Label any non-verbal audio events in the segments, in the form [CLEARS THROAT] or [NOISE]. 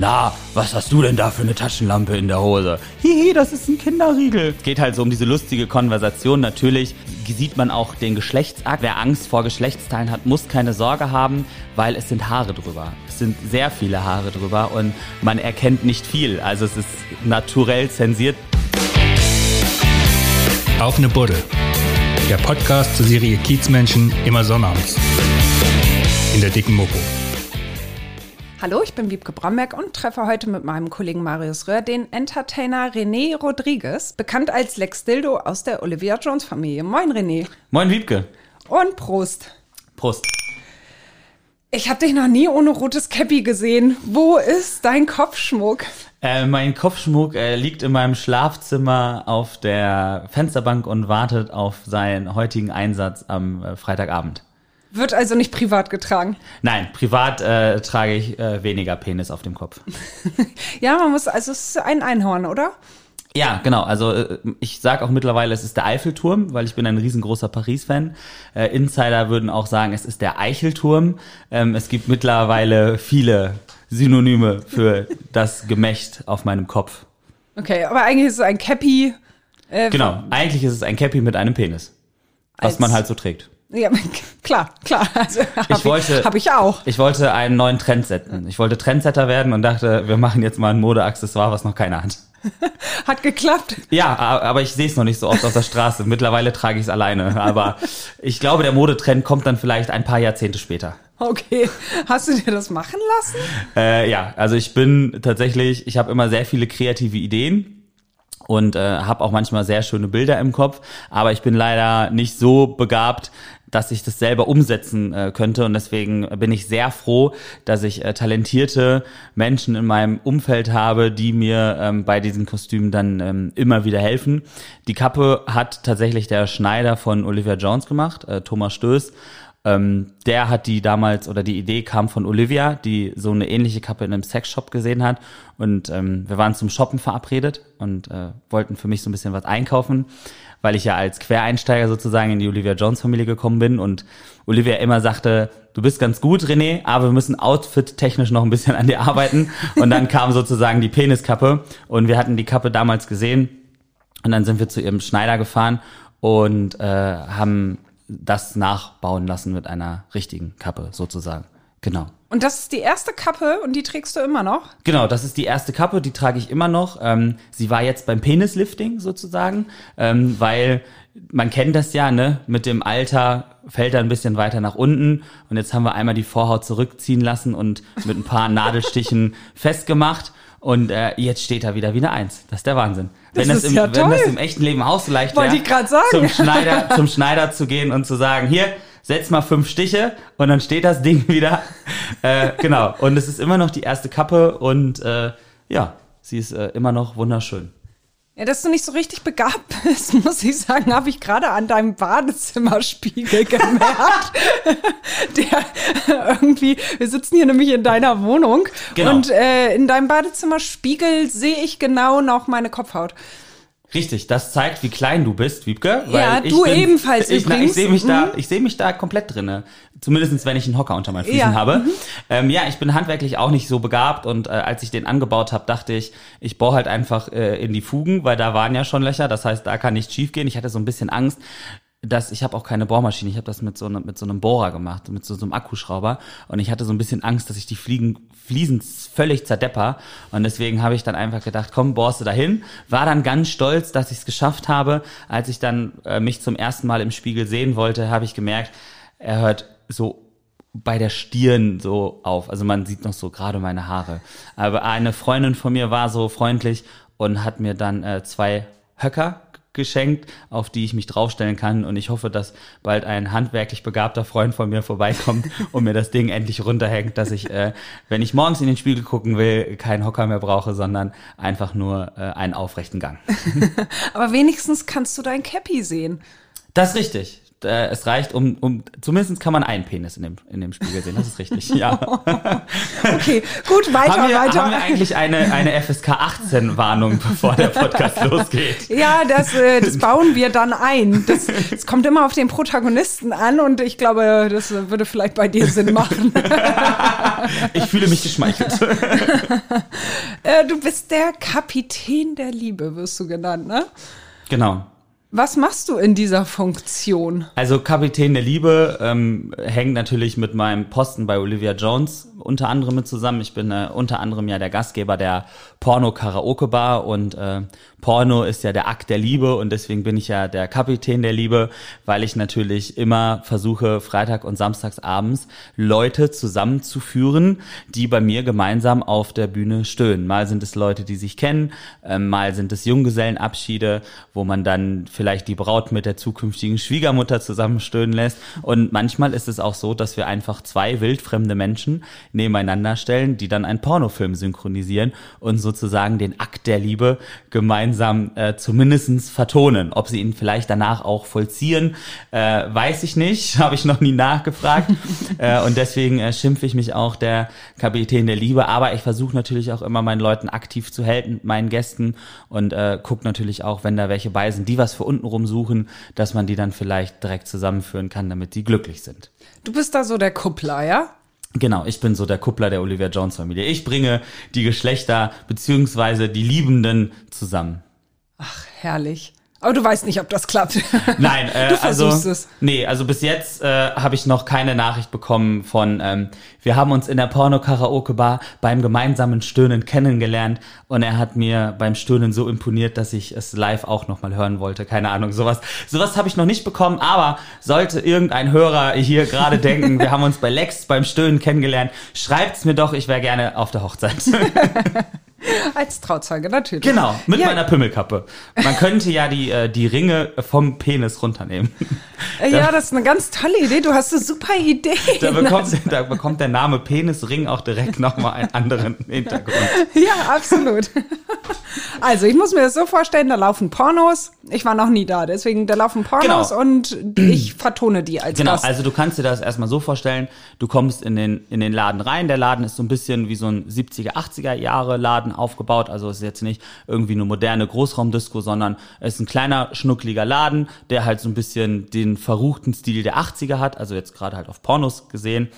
Na, was hast du denn da für eine Taschenlampe in der Hose? Hihi, das ist ein Kinderriegel. Es geht halt so um diese lustige Konversation. Natürlich sieht man auch den Geschlechtsakt. Wer Angst vor Geschlechtsteilen hat, muss keine Sorge haben, weil es sind Haare drüber. Es sind sehr viele Haare drüber und man erkennt nicht viel. Also es ist naturell zensiert. Auf eine Buddel. Der Podcast zur Serie Kiezmenschen immer sonnabends. In der dicken Mopo. Hallo, ich bin Wiebke Bromberg und treffe heute mit meinem Kollegen Marius Röhr den Entertainer René Rodriguez, bekannt als Lex Dildo aus der Olivia Jones Familie. Moin René. Moin Wiebke. Und Prost. Prost. Ich habe dich noch nie ohne rotes Käppi gesehen. Wo ist dein Kopfschmuck? Äh, mein Kopfschmuck äh, liegt in meinem Schlafzimmer auf der Fensterbank und wartet auf seinen heutigen Einsatz am äh, Freitagabend. Wird also nicht privat getragen. Nein, privat äh, trage ich äh, weniger Penis auf dem Kopf. [LAUGHS] ja, man muss, also es ist ein Einhorn, oder? Ja, genau. Also äh, ich sage auch mittlerweile, es ist der Eiffelturm, weil ich bin ein riesengroßer Paris-Fan. Äh, Insider würden auch sagen, es ist der Eichelturm. Ähm, es gibt mittlerweile viele Synonyme für [LAUGHS] das Gemächt auf meinem Kopf. Okay, aber eigentlich ist es ein Cappy. Äh, genau, eigentlich ist es ein Cappy mit einem Penis, was man halt so trägt. Ja, [LAUGHS] klar, klar. Also, hab ich wollte, habe ich auch. Ich wollte einen neuen Trend setzen. Ich wollte Trendsetter werden und dachte, wir machen jetzt mal ein Modeaccessoire, was noch keiner hat. [LAUGHS] Hat geklappt. Ja, aber ich sehe es noch nicht so oft auf der Straße. Mittlerweile trage ich es alleine. Aber ich glaube, der Modetrend kommt dann vielleicht ein paar Jahrzehnte später. Okay. Hast du dir das machen lassen? Äh, ja, also ich bin tatsächlich, ich habe immer sehr viele kreative Ideen und äh, habe auch manchmal sehr schöne Bilder im Kopf, aber ich bin leider nicht so begabt, dass ich das selber umsetzen äh, könnte und deswegen bin ich sehr froh, dass ich äh, talentierte Menschen in meinem Umfeld habe, die mir ähm, bei diesen Kostümen dann ähm, immer wieder helfen. Die Kappe hat tatsächlich der Schneider von Olivia Jones gemacht, äh, Thomas Stöß ähm, der hat die damals, oder die Idee kam von Olivia, die so eine ähnliche Kappe in einem Sexshop gesehen hat. Und ähm, wir waren zum Shoppen verabredet und äh, wollten für mich so ein bisschen was einkaufen, weil ich ja als Quereinsteiger sozusagen in die Olivia Jones Familie gekommen bin und Olivia immer sagte, du bist ganz gut, René, aber wir müssen outfit-technisch noch ein bisschen an dir arbeiten. Und dann kam sozusagen die Peniskappe und wir hatten die Kappe damals gesehen und dann sind wir zu ihrem Schneider gefahren und äh, haben das nachbauen lassen mit einer richtigen Kappe sozusagen. Genau. Und das ist die erste Kappe und die trägst du immer noch? Genau, das ist die erste Kappe, die trage ich immer noch. Ähm, sie war jetzt beim Penislifting sozusagen, ähm, weil man kennt das ja, ne? Mit dem Alter fällt er ein bisschen weiter nach unten und jetzt haben wir einmal die Vorhaut zurückziehen lassen und mit ein paar [LAUGHS] Nadelstichen festgemacht. Und äh, jetzt steht er wieder wie eine Eins. Das ist der Wahnsinn. Das wenn, das im, ja wenn das im echten Leben auch so leicht wäre, zum Schneider, zum Schneider zu gehen und zu sagen, hier, setz mal fünf Stiche und dann steht das Ding wieder. [LAUGHS] Äh, genau. Und es ist immer noch die erste Kappe und äh, ja, sie ist äh, immer noch wunderschön. Ja, dass du nicht so richtig begabt [LAUGHS] bist, muss ich sagen, habe ich gerade an deinem Badezimmerspiegel [LAUGHS] gemerkt. Der irgendwie, wir sitzen hier nämlich in deiner Wohnung genau. und äh, in deinem Badezimmerspiegel sehe ich genau noch meine Kopfhaut. Richtig, das zeigt, wie klein du bist, Wiebke. Weil ja, du bin, ebenfalls ich, übrigens. ich sehe mich da, mhm. ich sehe mich da komplett drinne. Zumindestens, wenn ich einen Hocker unter meinen Füßen ja. habe. Mhm. Ähm, ja, ich bin handwerklich auch nicht so begabt und äh, als ich den angebaut habe, dachte ich, ich bohre halt einfach äh, in die Fugen, weil da waren ja schon Löcher. Das heißt, da kann nichts schief gehen. Ich hatte so ein bisschen Angst, dass ich habe auch keine Bohrmaschine, ich habe das mit so, ne, mit so einem Bohrer gemacht, mit so, so einem Akkuschrauber und ich hatte so ein bisschen Angst, dass ich die Fliegen, Fliesen völlig zerdepper und deswegen habe ich dann einfach gedacht, komm, bohrst du dahin, war dann ganz stolz, dass ich es geschafft habe. Als ich dann äh, mich zum ersten Mal im Spiegel sehen wollte, habe ich gemerkt, er hört so bei der Stirn so auf. Also man sieht noch so gerade meine Haare. Aber eine Freundin von mir war so freundlich und hat mir dann äh, zwei Höcker geschenkt, auf die ich mich draufstellen kann. Und ich hoffe, dass bald ein handwerklich begabter Freund von mir vorbeikommt [LAUGHS] und mir das Ding endlich runterhängt, dass ich, äh, wenn ich morgens in den Spiegel gucken will, keinen Hocker mehr brauche, sondern einfach nur äh, einen aufrechten Gang. [LAUGHS] Aber wenigstens kannst du dein Cappy sehen. Das ist richtig. Äh, es reicht, um, um zumindest kann man einen Penis in dem, in dem Spiegel sehen. Das ist richtig. Ja. [LAUGHS] Okay, gut, weiter, haben, wir, weiter. haben wir eigentlich eine, eine FSK 18 Warnung, bevor der Podcast [LAUGHS] losgeht? Ja, das, äh, das bauen wir dann ein. Das, das kommt immer auf den Protagonisten an und ich glaube, das würde vielleicht bei dir Sinn machen. [LAUGHS] Ich fühle mich geschmeichelt. Äh, du bist der Kapitän der Liebe, wirst du genannt, ne? Genau. Was machst du in dieser Funktion? Also Kapitän der Liebe ähm, hängt natürlich mit meinem Posten bei Olivia Jones unter anderem mit zusammen. Ich bin äh, unter anderem ja der Gastgeber der Porno Karaoke Bar und äh, Porno ist ja der Akt der Liebe und deswegen bin ich ja der Kapitän der Liebe, weil ich natürlich immer versuche, Freitag und Samstags abends Leute zusammenzuführen, die bei mir gemeinsam auf der Bühne stöhnen. Mal sind es Leute, die sich kennen, äh, mal sind es Junggesellenabschiede, wo man dann vielleicht die Braut mit der zukünftigen Schwiegermutter zusammenstöhnen lässt. Und manchmal ist es auch so, dass wir einfach zwei wildfremde Menschen nebeneinander stellen, die dann einen Pornofilm synchronisieren und sozusagen den Akt der Liebe gemeinsam äh, zumindestens vertonen. Ob sie ihn vielleicht danach auch vollziehen, äh, weiß ich nicht, [LAUGHS] habe ich noch nie nachgefragt. [LAUGHS] äh, und deswegen äh, schimpfe ich mich auch der Kapitän der Liebe. Aber ich versuche natürlich auch immer meinen Leuten aktiv zu helfen, meinen Gästen und äh, gucke natürlich auch, wenn da welche bei sind, die was für untenrum suchen, dass man die dann vielleicht direkt zusammenführen kann, damit die glücklich sind. Du bist da so der Kuppler, ja? Genau, ich bin so der Kuppler der Olivia Jones Familie. Ich bringe die Geschlechter beziehungsweise die Liebenden zusammen. Ach, herrlich. Aber du weißt nicht, ob das klappt. [LAUGHS] Nein, äh, Du versuchst also, es. Nee, also bis jetzt äh, habe ich noch keine Nachricht bekommen von, ähm, wir haben uns in der Porno-Karaoke-Bar beim gemeinsamen Stöhnen kennengelernt und er hat mir beim Stöhnen so imponiert, dass ich es live auch nochmal hören wollte. Keine Ahnung, sowas. Sowas habe ich noch nicht bekommen, aber sollte irgendein Hörer hier gerade [LAUGHS] denken, wir haben uns bei Lex beim Stöhnen kennengelernt, schreibt's mir doch, ich wäre gerne auf der Hochzeit. [LAUGHS] [LAUGHS] Als Trauzeuge, natürlich. genau, mit ja, meiner Pimmelkappe. Man könnte ja die, äh, die Ringe vom Penis runternehmen. äh, Ja, das ist eine ganz tolle Idee. Du hast eine super Idee. [LAUGHS] Da bekommt, da bekommt der Name Penisring auch direkt nochmal einen anderen [LAUGHS] Hintergrund. Ja, absolut. Also, ich muss mir das so vorstellen, da laufen Pornos. Ich war noch nie da, deswegen da laufen Pornos Genau. und ich vertone die als Genau, Gast. also du kannst dir das erstmal so vorstellen, du kommst in den, in den Laden rein, der Laden ist so ein bisschen wie so ein 70er, 80er Jahre Laden aufgebaut, also es ist jetzt nicht irgendwie eine moderne Großraumdisco, sondern es ist ein kleiner, schnuckliger Laden, der halt so ein bisschen den verruchten Stil der 80er hat, also jetzt gerade halt auf Pornos gesehen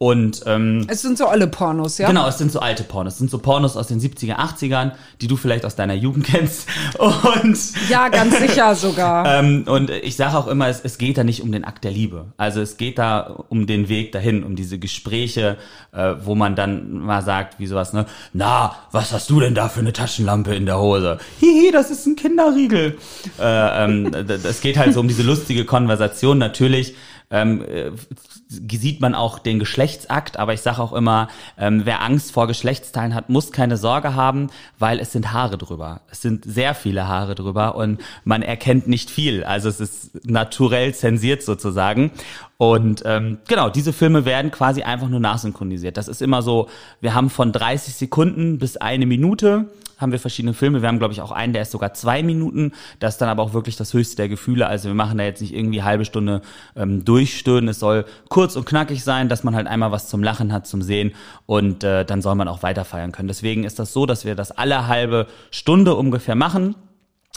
und ähm, es sind so alle Pornos, ja? Genau, es sind so alte Pornos. Es sind so Pornos aus den 70er, 80ern, die du vielleicht aus deiner Jugend kennst. [LAUGHS] Und, Ja, ganz sicher sogar. [LAUGHS] ähm, und ich sage auch immer, es, es geht da nicht um den Akt der Liebe. Also es geht da um den Weg dahin, um diese Gespräche, äh, wo man dann mal sagt, wie sowas, ne? Na, was hast du denn da für eine Taschenlampe in der Hose? Hihi, das ist ein Kinderriegel. Äh, ähm, [LAUGHS] geht halt so um diese lustige Konversation. Natürlich ähm, äh, sieht man auch den Geschlechtsakt, aber ich sage auch immer, ähm, wer Angst vor Geschlechtsteilen hat, muss keine Sorge haben, weil es sind Haare drüber. Es sind sehr viele Haare drüber und man erkennt nicht viel. Also es ist naturell zensiert sozusagen. Und ähm, genau, diese Filme werden quasi einfach nur nachsynchronisiert. Das ist immer so, wir haben von 30 Sekunden bis eine Minute haben wir verschiedene Filme. Wir haben, glaube ich, auch einen, der ist sogar zwei Minuten. Das ist dann aber auch wirklich das höchste der Gefühle. Also wir machen da jetzt nicht irgendwie halbe Stunde ähm, durchstöhnen. Es soll kurz und knackig sein, dass man halt einmal was zum Lachen hat, zum Sehen und äh, dann soll man auch weiter feiern können. Deswegen ist das so, dass wir das alle halbe Stunde ungefähr machen.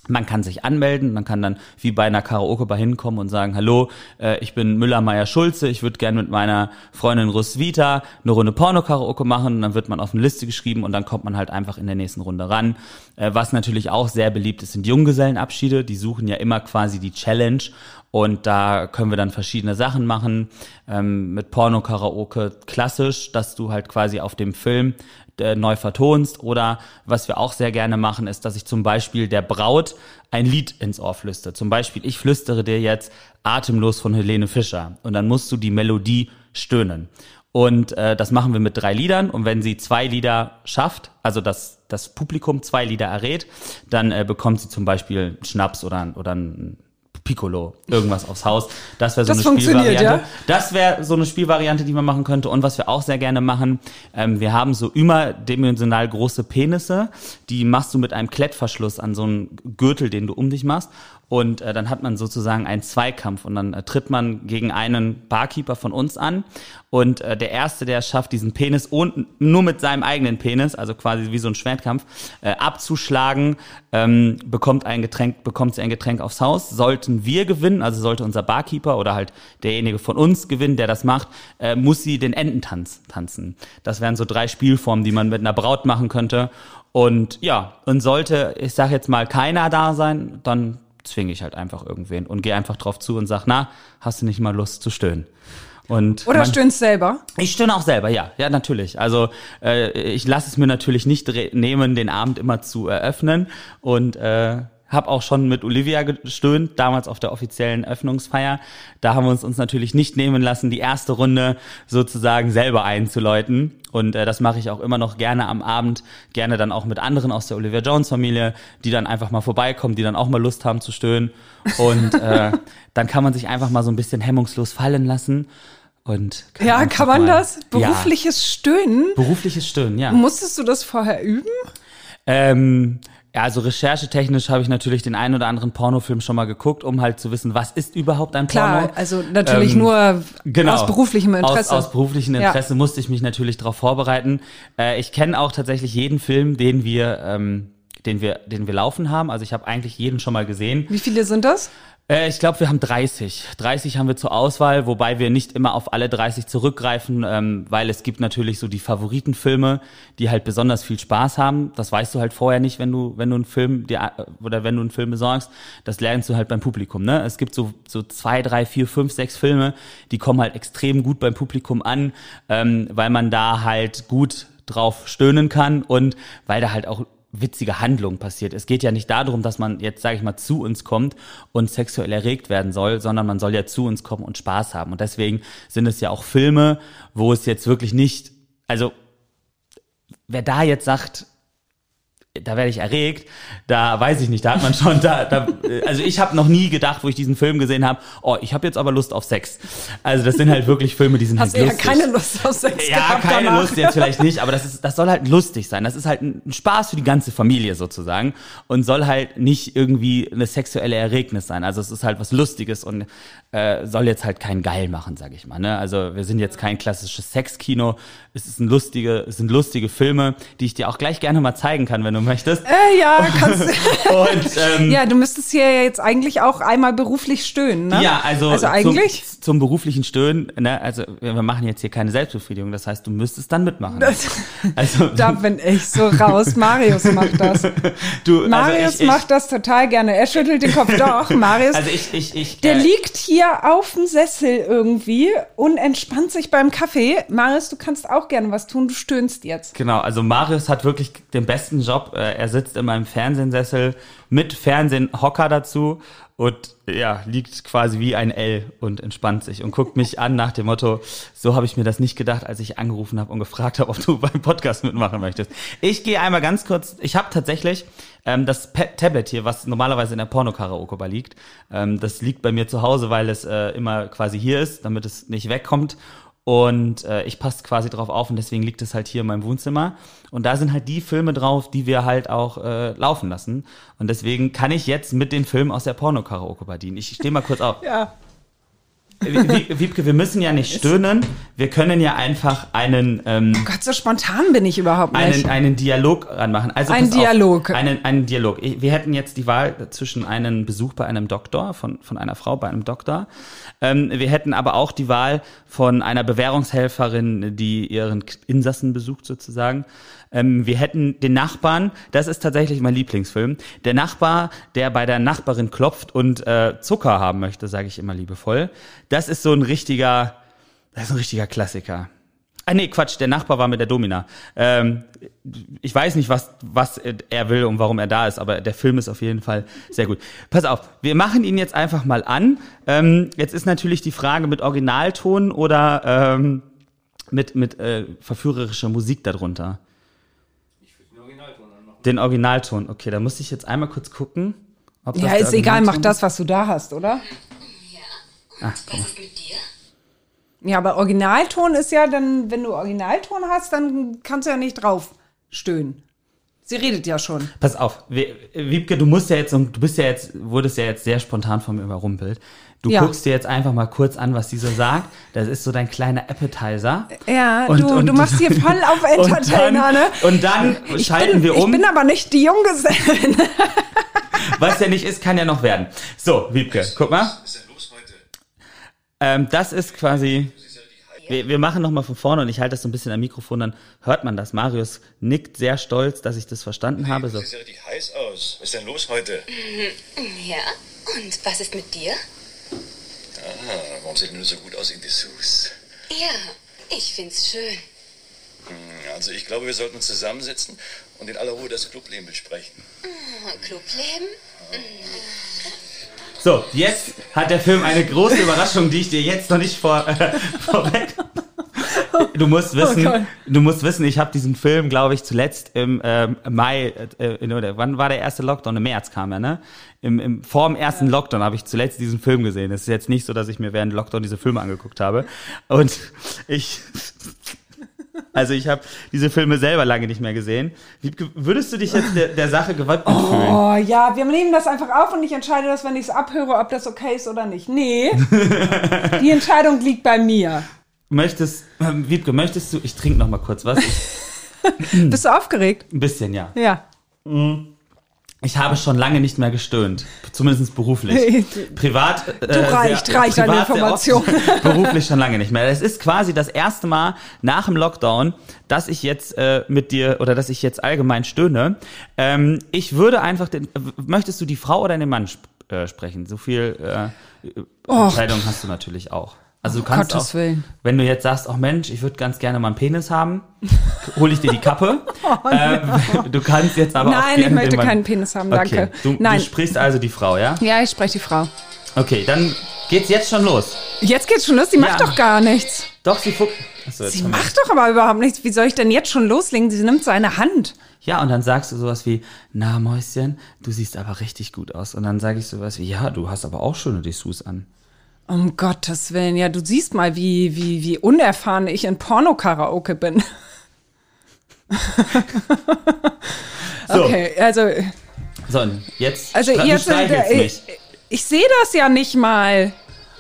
Man kann sich anmelden, man kann dann wie bei einer Karaoke-Bar hinkommen und sagen, hallo, äh, ich bin Müller-Meyer-Schulze, ich würde gerne mit meiner Freundin Roswitha eine Runde Porno-Karaoke machen. Und dann wird man auf eine Liste geschrieben und dann kommt man halt einfach in der nächsten Runde ran. Äh, was natürlich auch sehr beliebt ist, sind Junggesellenabschiede, die suchen ja immer quasi die Challenge und da können wir dann verschiedene Sachen machen, ähm, mit Porno-Karaoke klassisch, dass du halt quasi auf dem Film äh, neu vertonst. Oder was wir auch sehr gerne machen, ist, dass ich zum Beispiel der Braut ein Lied ins Ohr flüstere. Zum Beispiel, ich flüstere dir jetzt Atemlos von Helene Fischer. Und dann musst du die Melodie stöhnen. Und äh, das machen wir mit drei Liedern. Und wenn sie zwei Lieder schafft, also das, das Publikum zwei Lieder errät, dann äh, bekommt sie zum Beispiel einen Schnaps oder, oder ein Piccolo, irgendwas aufs Haus. Das wäre so Das eine Spielvariante. ja? Das wäre so eine Spielvariante, die man machen könnte. Und was wir auch sehr gerne machen, ähm, wir haben so überdimensional große Penisse, die machst du mit einem Klettverschluss an so einen Gürtel, den du um dich machst. Und äh, dann hat man sozusagen einen Zweikampf und dann äh, tritt man gegen einen Barkeeper von uns an. Und äh, der Erste, der schafft, diesen Penis und nur mit seinem eigenen Penis, also quasi wie so ein Schwertkampf, äh, abzuschlagen, ähm, bekommt ein Getränk, bekommt sie ein Getränk aufs Haus. Sollten wir gewinnen, also sollte unser Barkeeper oder halt derjenige von uns gewinnen, der das macht, äh, muss sie den Ententanz tanzen. Das wären so drei Spielformen, die man mit einer Braut machen könnte. Und ja, und sollte, ich sag jetzt mal, keiner da sein, dann zwinge ich halt einfach irgendwen und gehe einfach drauf zu und sag, na, hast du nicht mal Lust zu stöhnen? Und Oder man- stöhnst selber? ich stöhne auch selber, ja, ja, natürlich. Also äh, ich lasse es mir natürlich nicht nehmen, den Abend immer zu eröffnen und äh, habe auch schon mit Olivia gestöhnt, damals auf der offiziellen Öffnungsfeier. Da haben wir uns uns natürlich nicht nehmen lassen, die erste Runde sozusagen selber einzuläuten. Und äh, das mache ich auch immer noch gerne am Abend, gerne dann auch mit anderen aus der Olivia Jones Familie, die dann einfach mal vorbeikommen, die dann auch mal Lust haben zu stöhnen. Und äh, [LAUGHS] dann kann man sich einfach mal so ein bisschen hemmungslos fallen lassen. Und Ja, einfach kann man mal- das? Berufliches Stöhnen? Ja, berufliches Stöhnen, ja. Musstest du das vorher üben? Ähm, ja, also recherchetechnisch habe ich natürlich den einen oder anderen Pornofilm schon mal geguckt, um halt zu wissen, was ist überhaupt ein Klar, Porno. also natürlich Ähm, nur Genau. aus beruflichem Interesse. Aus, aus beruflichem Ja. Interesse musste ich mich natürlich darauf vorbereiten. Äh, ich kenne auch tatsächlich jeden Film, den wir, ähm, den wir, den wir laufen haben. Also ich habe eigentlich jeden schon mal gesehen. Wie viele sind das? Äh, ich glaube, wir haben 30. 30 haben wir zur Auswahl, wobei wir nicht immer auf alle 30 zurückgreifen, ähm, weil es gibt natürlich so die Favoritenfilme, die halt besonders viel Spaß haben. Das weißt du halt vorher nicht, wenn du, wenn du einen Film dir, äh, oder wenn du einen Film besorgst. Das lernst du halt beim Publikum, ne? Es gibt so, so zwei, drei, vier, fünf, sechs Filme, die kommen halt extrem gut beim Publikum an, ähm, weil man da halt gut drauf stöhnen kann und weil da halt auch witzige Handlung passiert. Es geht ja nicht darum, dass man jetzt, sage ich mal, zu uns kommt und sexuell erregt werden soll, sondern man soll ja zu uns kommen und Spaß haben. Und deswegen sind es ja auch Filme, wo es jetzt wirklich nicht, also wer da jetzt sagt, da werde ich erregt, da weiß ich nicht, da hat man schon, da, da also ich habe noch nie gedacht, wo ich diesen Film gesehen habe, oh, ich habe jetzt aber Lust auf Sex. Also das sind halt wirklich Filme, die sind Hast halt lustig. keine Lust auf Sex Ja, gehabt keine danach. Lust jetzt vielleicht nicht, aber das ist, das soll halt lustig sein. Das ist halt ein Spaß für die ganze Familie sozusagen und soll halt nicht irgendwie eine sexuelle Erregnis sein. Also es ist halt was Lustiges und äh, soll jetzt halt kein Geil machen, sag ich mal. Ne? Also wir sind jetzt kein klassisches Sexkino. Es ist ein lustige, es sind lustige Filme, die ich dir auch gleich gerne mal zeigen kann, wenn du möchtest. Äh, ja, kannst [LAUGHS] [LAUGHS] Und ähm, Ja, du müsstest hier ja jetzt eigentlich auch einmal beruflich stöhnen, ne? Ja, also, Also eigentlich? Zum, zum beruflichen Stöhnen, ne, also wir machen jetzt hier keine Selbstbefriedigung, das heißt, du müsstest dann mitmachen. Das- [LAUGHS] also Da bin ich so raus. Marius macht das. du, Marius also ich, macht das total gerne. Er schüttelt den Kopf. Doch, Marius. ich, also ich, ich, ich, der äh, liegt hier auf dem Sessel irgendwie und entspannt sich beim Kaffee. Marius, du kannst auch gerne was tun. Du stöhnst jetzt. Genau, also Marius hat wirklich den besten Job. Äh, Er sitzt in meinem Fernsehsessel mit Fernsehhocker dazu und ja, liegt quasi wie ein L und entspannt sich und guckt mich an nach dem Motto, so habe ich mir das nicht gedacht, als ich angerufen habe und gefragt habe, ob du beim Podcast mitmachen möchtest. Ich gehe einmal ganz kurz, ich habe tatsächlich ähm, das Pa- Tablet hier, was normalerweise in der Porno-Karaoke-Bar liegt, ähm, das liegt bei mir zu Hause, weil es äh, immer quasi hier ist, damit es nicht wegkommt. Und äh, ich passe quasi drauf auf und deswegen liegt es halt hier in meinem Wohnzimmer. Und da sind halt die Filme drauf, die wir halt auch äh, laufen lassen. Und deswegen kann ich jetzt mit den Filmen aus der Porno-Karaoke bedienen. Ich stehe mal kurz auf. Ja. Wie- Wiebke, wir müssen ja nicht stöhnen. Wir können ja einfach einen, ähm, Gott, so spontan bin ich überhaupt nicht. einen, einen Dialog ranmachen. Also Ein pass auf, Dialog. einen, einen Dialog. Wir hätten jetzt die Wahl zwischen einem Besuch bei einem Doktor, von, von einer Frau bei einem Doktor. Ähm, wir hätten aber auch die Wahl von einer Bewährungshelferin, die ihren Insassen besucht sozusagen. Ähm, wir hätten den Nachbarn, das ist tatsächlich mein Lieblingsfilm, der Nachbar, der bei der Nachbarin klopft und äh, Zucker haben möchte, sage ich immer liebevoll. Das ist so ein richtiger, das ist ein richtiger Klassiker. Ah nee, Quatsch, der Nachbar war mit der Domina. Ähm, ich weiß nicht, was, was er will und warum er da ist, aber der Film ist auf jeden Fall sehr gut. Pass auf, wir machen ihn jetzt einfach mal an. Ähm, jetzt ist natürlich die Frage mit Originalton oder ähm, mit, mit äh, verführerischer Musik darunter. Den Originalton, okay, da muss ich jetzt einmal kurz gucken, Ob Ja, der ist egal, mach das, was du da hast, oder? Guck mal. Was ist mit dir? Ja, aber Originalton ist ja dann, wenn du Originalton hast, dann kannst du ja nicht drauf stöhnen. Sie redet ja schon. Pass auf, Wie- Wiebke, du musst ja jetzt, du bist ja jetzt, wurdest ja jetzt sehr spontan von mir überrumpelt. Du Ja. guckst dir jetzt einfach mal kurz an, was sie so sagt. Das ist so dein kleiner Appetizer. Ja, Und- du, und- du machst hier [LAUGHS] voll auf Entertainer, und dann, ne? Und dann Ich schalten bin, wir um. Ich bin aber nicht die Junggesellin. [LAUGHS] [LAUGHS] Was ja nicht ist, kann ja noch werden. So, Wiebke, guck mal. Was ist denn los heute? Ähm, das ist quasi. Wir, wir machen nochmal von vorne und ich halte das so ein bisschen am Mikrofon, dann hört man das. Marius nickt sehr stolz, dass ich das verstanden habe. So. Du siehst ja richtig heiß aus. Was ist denn los heute? Ja. Und was ist mit dir? Ah, warum sieht denn nur so gut aus in Dessous? Ja, ich find's schön. Also ich glaube, wir sollten uns zusammensetzen und in aller Ruhe das Clubleben besprechen. Clubleben? so, jetzt hat der Film eine große Überraschung, die ich dir jetzt noch nicht vor, äh, [LAUGHS] vorweg. [LAUGHS] Du musst wissen, Gott. du musst wissen, ich habe diesen Film, glaube ich, zuletzt im ähm, Mai, äh, in, oder wann war der erste Lockdown? Im März kam er, ne? Im, im, vor dem ersten Lockdown habe ich zuletzt diesen Film gesehen. Es ist jetzt nicht so, dass ich mir während Lockdown diese Filme angeguckt habe. Und ich, [LAUGHS] also ich habe diese Filme selber lange nicht mehr gesehen. Wie, würdest du dich jetzt der, der Sache gewidmet fühlen? Oh ja, wir nehmen das einfach auf und ich entscheide das, wenn ich es abhöre, ob das okay ist oder nicht. Nee, [LAUGHS] die Entscheidung liegt bei mir. Möchtest, ähm, Wiebke, möchtest du, ich trinke noch mal kurz was. Ich, [LAUGHS] Bist du aufgeregt? ein bisschen, ja. Ja. Ich habe schon lange nicht mehr gestöhnt, zumindest beruflich. [LAUGHS] Privat. Äh, Du reicht, reicht an privat sehr Information. oft, [LAUGHS] beruflich schon lange nicht mehr. Es ist quasi das erste Mal nach dem Lockdown, dass ich jetzt äh, mit dir oder dass ich jetzt allgemein stöhne. Ähm, ich würde einfach den. äh, Möchtest du die Frau oder den Mann sp äh, sprechen? So viel äh, Entscheidung hast du natürlich auch. Also du kannst Gottes auch, Willen. wenn du jetzt sagst, ach Mensch, ich würde ganz gerne mal einen Penis haben, hole ich dir die Kappe. [LAUGHS] ähm, du kannst jetzt aber auch Oh, Nein, gerne ich möchte Mann- keinen Penis haben, danke. Okay. Du, Nein. du sprichst also die Frau, ja? Ja, ich spreche die Frau. Okay, dann geht's jetzt schon los. Jetzt geht's schon los, die macht Ja. doch gar nichts. Doch, sie fuckt. Achso, Sie macht doch aber überhaupt nichts. Wie soll ich denn jetzt schon loslegen? Sie nimmt seine Hand. Ja, und dann sagst du sowas wie, na Mäuschen, du siehst aber richtig gut aus. Und dann sage ich sowas wie, ja, du hast aber auch schöne Dessous an. Um Gottes Willen, ja, du siehst mal, wie, wie, wie unerfahren ich in Porno-Karaoke bin. [LAUGHS] So, Okay, also, so jetzt, also ihr streichelst ich, mich. ich sehe das ja nicht mal.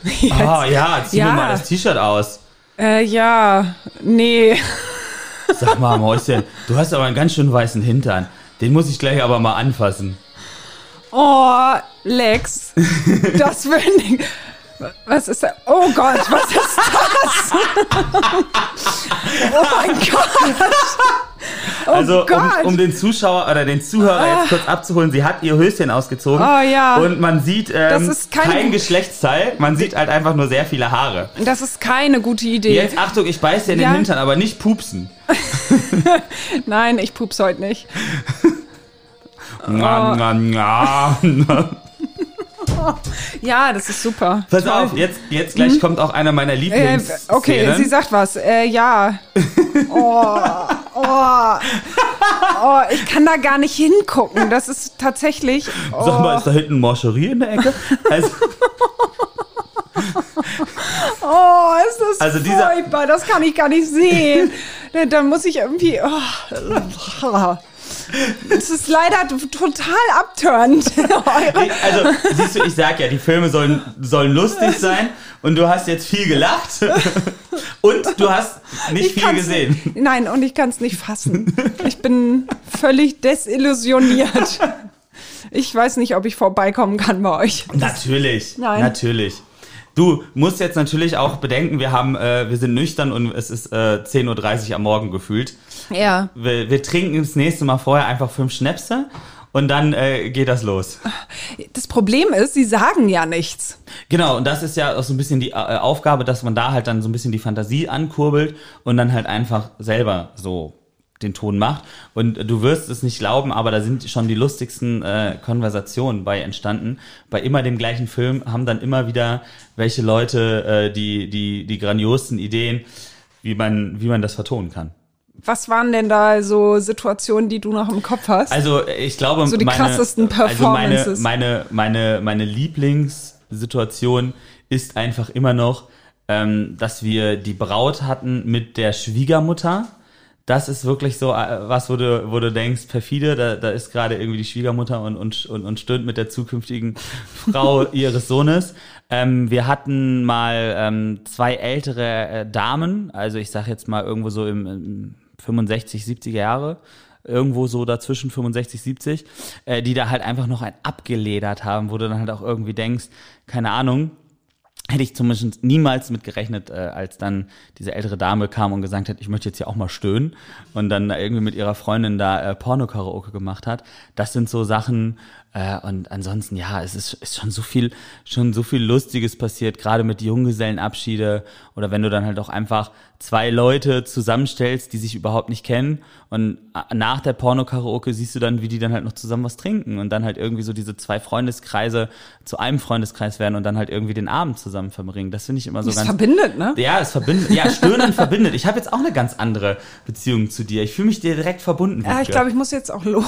[LAUGHS] Ah ja, zieh Ja. mir mal das T-Shirt aus. Äh, ja, nee. Sag mal, Mäuschen, [LAUGHS] du hast aber einen ganz schön weißen Hintern. Den muss ich gleich aber mal anfassen. Oh, Lex, das will ich. Was ist da? Oh Gott, was ist das? oh mein Gott. Oh also, um, um den Zuschauer oder den Zuhörer jetzt kurz abzuholen, sie hat ihr Höschen ausgezogen. Oh ja. Und man sieht ähm, Das kein- kein Geschlechtsteil, man sieht halt einfach nur sehr viele Haare. Das ist keine gute Idee. Jetzt Achtung, ich beiß dir in den Ja. Hintern, aber nicht pupsen. [LAUGHS] Nein, ich pups heute nicht. Na, na, na. [LAUGHS] Ja, das ist super. Pass auf, jetzt, jetzt gleich kommt auch einer meiner Äh, Lieblings. okay, sie sagt was. Äh, ja. [LAUGHS] Oh, oh, oh, ich kann da gar nicht hingucken. Das ist tatsächlich. Oh, Sag mal, ist da hinten Morcherie in der Ecke? Also, [LAUGHS] oh ist das Also dieser- furchtbar. Das kann ich gar nicht sehen. Da- Da muss ich irgendwie. Oh. Es ist leider total abturnt. [LAUGHS] Also, siehst du, ich sag ja, die Filme sollen, sollen lustig sein und du hast jetzt viel gelacht [LAUGHS] und du hast nicht Ich viel gesehen. Nein, und ich kann es nicht fassen. Ich bin völlig desillusioniert. Ich weiß nicht, ob ich vorbeikommen kann bei euch. Natürlich, Nein. natürlich. Du musst jetzt natürlich auch bedenken, wir haben, äh, wir sind nüchtern und es ist äh, 10.30 Uhr am Morgen gefühlt. Ja. Wir, wir trinken das nächste Mal vorher einfach fünf Schnäpse und dann äh, geht das los. Das Problem ist, sie sagen ja nichts. Genau, und das ist ja auch so ein bisschen die äh, Aufgabe, dass man da halt dann so ein bisschen die Fantasie ankurbelt und dann halt einfach selber so den Ton macht. Und du wirst es nicht glauben, aber da sind schon die lustigsten äh, Konversationen bei entstanden. Bei immer dem gleichen Film haben dann immer wieder welche Leute äh, die, die, die grandiosen Ideen, wie man, wie man das vertonen kann. Was waren denn da so Situationen, die du noch im Kopf hast? Also ich glaube, So die meine, krassesten also meine, Performances. meine, meine, meine Lieblingssituation ist einfach immer noch, ähm, dass wir die Braut hatten mit der Schwiegermutter. Das ist wirklich so äh, was, wo du, wo du denkst, perfide, da, da ist gerade irgendwie die Schwiegermutter und, und, und, und stöhnt mit der zukünftigen [LAUGHS] Frau ihres Sohnes. Ähm, wir hatten mal ähm, zwei ältere äh, Damen, also ich sag jetzt mal irgendwo so im, im 65, 70er Jahre, irgendwo so dazwischen 65, 70, äh, die da halt einfach noch ein abgeledert haben, wo du dann halt auch irgendwie denkst, keine Ahnung, hätte ich zumindest niemals mit gerechnet, äh, als dann diese ältere Dame kam und gesagt hat, ich möchte jetzt hier auch mal stöhnen und dann da irgendwie mit ihrer Freundin da äh, Porno-Karaoke gemacht hat. Das sind so Sachen äh, und ansonsten, ja, es ist, ist schon so viel, schon so viel Lustiges passiert, gerade mit Junggesellenabschiede oder wenn du dann halt auch einfach zwei Leute zusammenstellst, die sich überhaupt nicht kennen und nach der Porno-Karaoke siehst du dann, wie die dann halt noch zusammen was trinken und dann halt irgendwie so diese zwei Freundeskreise zu einem Freundeskreis werden und dann halt irgendwie den Abend zusammen verbringen. Das finde ich immer so das ganz verbindet, ne? ja, es verbindet. Ja, Stöhnen [LAUGHS] verbindet. Ich habe jetzt auch eine ganz andere Beziehung zu dir. Ich fühle mich dir direkt verbunden. Ja, ich glaube, ich muss jetzt auch los.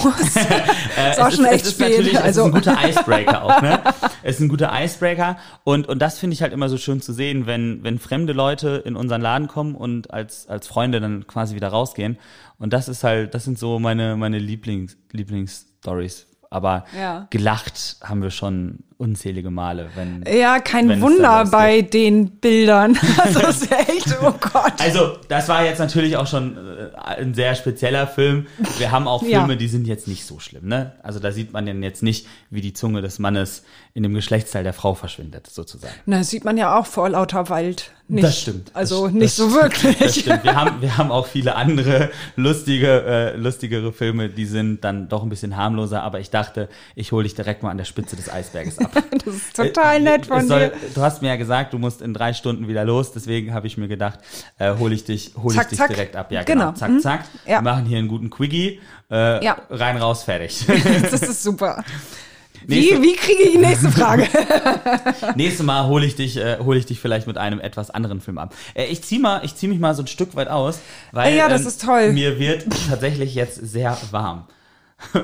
Äh, [LAUGHS] ist auch es schon echt es ist spät. Natürlich, es Also- ist ein guter Icebreaker auch, ne? [LAUGHS] Es ist ein guter Icebreaker und und das finde ich halt immer so schön zu sehen, wenn wenn fremde Leute in unseren Laden kommen und als als Freunde dann quasi wieder rausgehen. Und das ist halt, das sind so meine meine Lieblings Lieblingsstories. Aber Ja. gelacht haben wir schon unzählige Male, wenn Ja, kein wenn Wunder bei den Bildern. [LAUGHS] Also das ist echt, oh [LAUGHS] Gott. Also, das war jetzt natürlich auch schon äh, ein sehr spezieller Film. Wir haben auch Ja. Filme, die sind jetzt nicht so schlimm, ne? Also da sieht man dann jetzt nicht, wie die Zunge des Mannes in dem Geschlechtsteil der Frau verschwindet, sozusagen. Na, das sieht man ja auch vor lauter Wald. Nicht. Das stimmt. Also Das- nicht das so wirklich. Das stimmt. Wir haben, wir haben auch viele andere lustige, äh, lustigere Filme, die sind dann doch ein bisschen harmloser, aber ich dachte, ich hole dich direkt mal an der Spitze des Eisberges ab. [LAUGHS] Das ist total nett von soll, dir. Du hast mir ja gesagt, du musst in drei Stunden wieder los, deswegen habe ich mir gedacht, äh, hole ich dich, hol Zack, ich dich zack. direkt ab. Ja, genau. Genau. Zack, Mhm. zack. Ja. Wir machen hier einen guten Quickie. Äh, Ja. Rein, raus, fertig. [LAUGHS] Das ist super. [LAUGHS] Nächste- Wie, wie kriege ich die nächste Frage? Nächstes Mal hole ich dich, äh, hole ich dich vielleicht mit einem etwas anderen Film ab. Äh, ich zieh mal, ich zieh mich mal so ein Stück weit aus, weil Ja, das ähm, ist toll. mir wird tatsächlich jetzt sehr warm.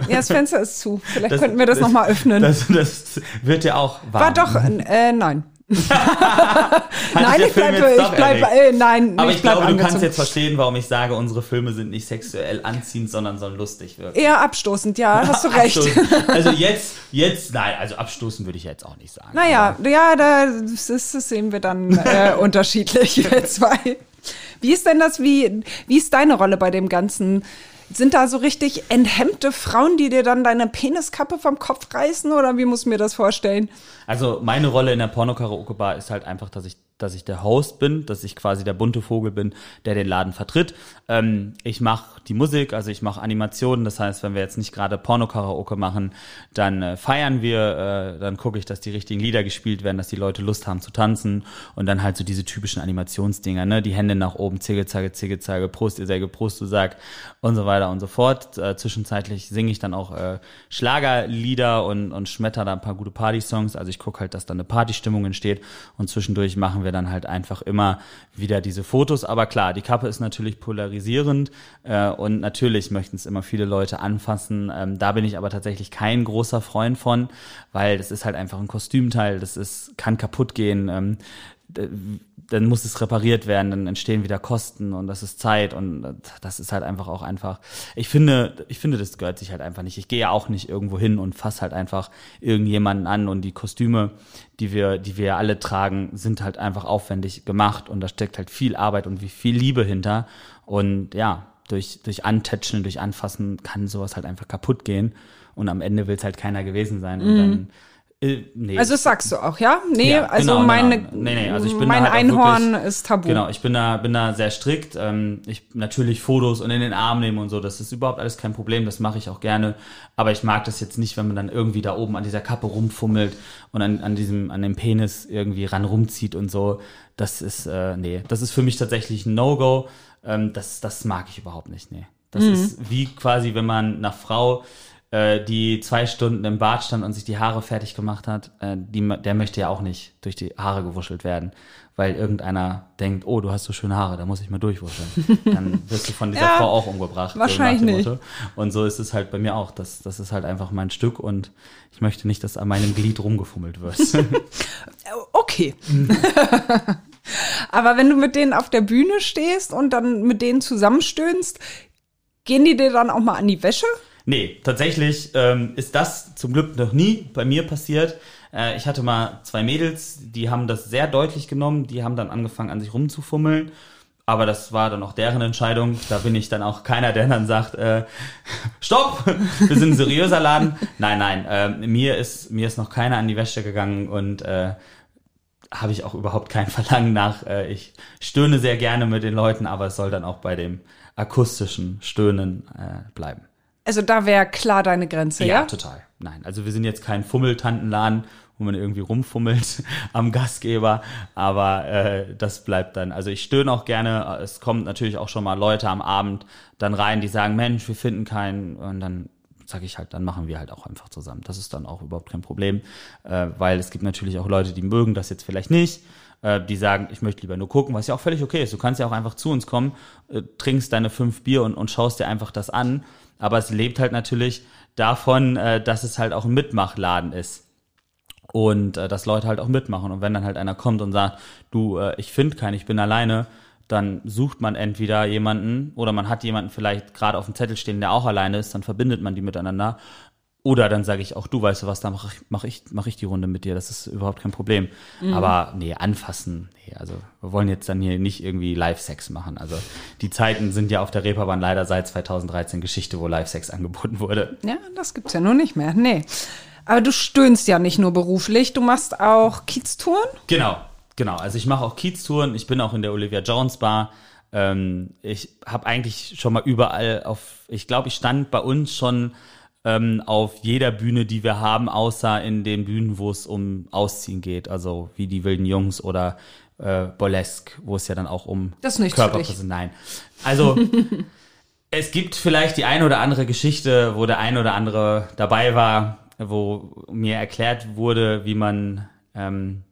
Ja, das Fenster ist zu. Vielleicht Das- könnten wir das, das- nochmal öffnen. Das, das wird ja auch warm. War doch, äh, nein. [LAUGHS] Hat nein, ich Film bleib, jetzt ich doch bleib, erregt? äh, nein, Aber ich glaube, du kannst angezogen. jetzt verstehen, warum ich sage, unsere Filme sind nicht sexuell anziehend, sondern sollen lustig wirken. Eher abstoßend, ja, [LAUGHS] hast du recht. Also [LAUGHS] jetzt, jetzt, nein, also abstoßen würde ich jetzt auch nicht sagen. Naja, ja, da, das, das sehen wir dann äh, unterschiedlich, wir zwei. Wie ist denn das, wie, wie ist deine Rolle bei dem Ganzen? Sind da so richtig enthemmte Frauen, die dir dann deine Peniskappe vom Kopf reißen oder wie muss mir das vorstellen? Also meine Rolle in der Porno-Karaoke-Bar ist halt einfach, dass ich, dass ich der Host bin, dass ich quasi der bunte Vogel bin, der den Laden vertritt. Ähm, ich mache die Musik, also ich mache Animationen. Das heißt, wenn wir jetzt nicht gerade Porno-Karaoke machen, dann äh, feiern wir, äh, dann gucke ich, dass die richtigen Lieder gespielt werden, dass die Leute Lust haben zu tanzen und dann halt so diese typischen Animationsdinger, ne, die Hände nach oben, Zicke-Zacke, Zicke-Zacke, Prost, ihr Säge, Prost, du Sag und so weiter und so fort. Äh, zwischenzeitlich singe ich dann auch äh, Schlagerlieder und, und schmetter da ein paar gute Party-Songs. Also ich gucke halt, dass da eine Partystimmung entsteht und zwischendurch machen wir dann halt einfach immer wieder diese Fotos. Aber klar, die Kappe ist natürlich polarisierend äh, und natürlich möchten es immer viele Leute anfassen. Ähm, da bin ich aber tatsächlich kein großer Freund von, weil das ist halt einfach ein Kostümteil, das ist, kann kaputt gehen. Ähm, dann muss es repariert werden, dann entstehen wieder Kosten und das ist Zeit und das ist halt einfach auch einfach. Ich finde, ich finde, das gehört sich halt einfach nicht. Ich gehe ja auch nicht irgendwo hin und fass halt einfach irgendjemanden an und die Kostüme, die wir, die wir alle tragen, sind halt einfach aufwendig gemacht und da steckt halt viel Arbeit und wie viel Liebe hinter und ja, durch, durch Antätscheln, durch Anfassen kann sowas halt einfach kaputt gehen und am Ende will es halt keiner gewesen sein und dann äh, nee. Also das sagst du auch, ja? Nee, Ja, also genau, meine, genau. Nee, nee, also ich bin mein halt Einhorn wirklich- ist tabu. Genau, ich bin da, bin da sehr strikt. Ähm, ich natürlich Fotos und in den Arm nehmen und so, das ist überhaupt alles kein Problem, das mache ich auch gerne. Aber ich mag das jetzt nicht, wenn man dann irgendwie da oben an dieser Kappe rumfummelt und an, an diesem, an dem Penis irgendwie ran rumzieht und so. Das ist, äh, nee, das ist für mich tatsächlich ein No-Go. Ähm, das, das mag ich überhaupt nicht, nee. Das Mhm. ist wie quasi, wenn man einer Frau äh, die zwei Stunden im Bad stand und sich die Haare fertig gemacht hat, äh, die, der möchte ja auch nicht durch die Haare gewuschelt werden, weil irgendeiner denkt, oh, du hast so schöne Haare, da muss ich mal durchwuscheln. [LAUGHS] Dann wirst du von dieser Ja, Frau auch umgebracht. so wahrscheinlich. Motto. Und so ist es halt bei mir auch. Das, das ist halt einfach mein Stück und ich möchte nicht, dass an meinem Glied rumgefummelt wird. [LAUGHS] Okay. [LAUGHS] Aber wenn du mit denen auf der Bühne stehst und dann mit denen zusammenstöhnst, gehen die dir dann auch mal an die Wäsche? Nee, tatsächlich ähm, ist das zum Glück noch nie bei mir passiert. Äh, ich hatte mal zwei Mädels, die haben das sehr deutlich genommen, die haben dann angefangen an sich rumzufummeln. Aber das war dann auch deren Entscheidung. Da bin ich dann auch keiner, der dann sagt, äh, [LAUGHS] stopp, wir sind ein seriöser Laden. Nein, nein, äh, mir ist mir ist noch keiner an die Wäsche gegangen und äh, habe ich auch überhaupt kein [LAUGHS] Verlangen nach. Äh, ich stöhne sehr gerne mit den Leuten, aber es soll dann auch bei dem akustischen Stöhnen äh, bleiben. Also da wäre klar deine Grenze, ja? total. Nein, also wir sind jetzt kein Fummeltantenladen, wo man irgendwie rumfummelt [LAUGHS] am Gastgeber, aber äh, das bleibt dann. Also ich stöhne auch gerne. Es kommt natürlich auch schon mal Leute am Abend dann rein, die sagen, Mensch, wir finden keinen und dann sage ich halt, dann machen wir halt auch einfach zusammen. Das ist dann auch überhaupt kein Problem, äh, weil es gibt natürlich auch Leute, die mögen das jetzt vielleicht nicht. äh, Die sagen, ich möchte lieber nur gucken, was ja auch völlig okay ist. Du kannst ja auch einfach zu uns kommen, äh, trinkst deine fünf Bier und, und schaust dir einfach das an. Aber es lebt halt natürlich davon, äh, dass es halt auch ein Mitmachladen ist und äh, dass Leute halt auch mitmachen. Und wenn dann halt einer kommt und sagt, du, äh, ich finde keinen, ich bin alleine, dann sucht man entweder jemanden oder man hat jemanden vielleicht gerade auf dem Zettel stehen, der auch alleine ist, dann verbindet man die miteinander. Oder dann sage ich auch, du weißt du was, da mache ich, mach ich, mach ich die Runde mit dir, das ist überhaupt kein Problem. Aber nee, anfassen, nee, also wir wollen jetzt dann hier nicht irgendwie Live-Sex machen. Also die Zeiten sind ja auf der Reeperbahn leider seit 2013 Geschichte, wo Live-Sex angeboten wurde. Ja, das gibt's ja nur nicht mehr. Nee. Aber du stöhnst ja nicht nur beruflich, du machst auch Kieztouren. Genau, genau. Also ich mache auch Kieztouren, ich bin auch in der Olivia Jones Bar. Ähm, ich habe eigentlich schon mal überall auf, ich glaube, ich stand bei uns schon ähm, auf jeder Bühne, die wir haben, außer in den Bühnen, wo es um Ausziehen geht, also wie die wilden Jungs oder äh, Burlesque, wo es ja dann auch um Das dich. Körperpräsenz. Nein. Also [LAUGHS] es gibt vielleicht die eine oder andere Geschichte, wo der ein oder andere dabei war, wo mir erklärt wurde, wie man ähm,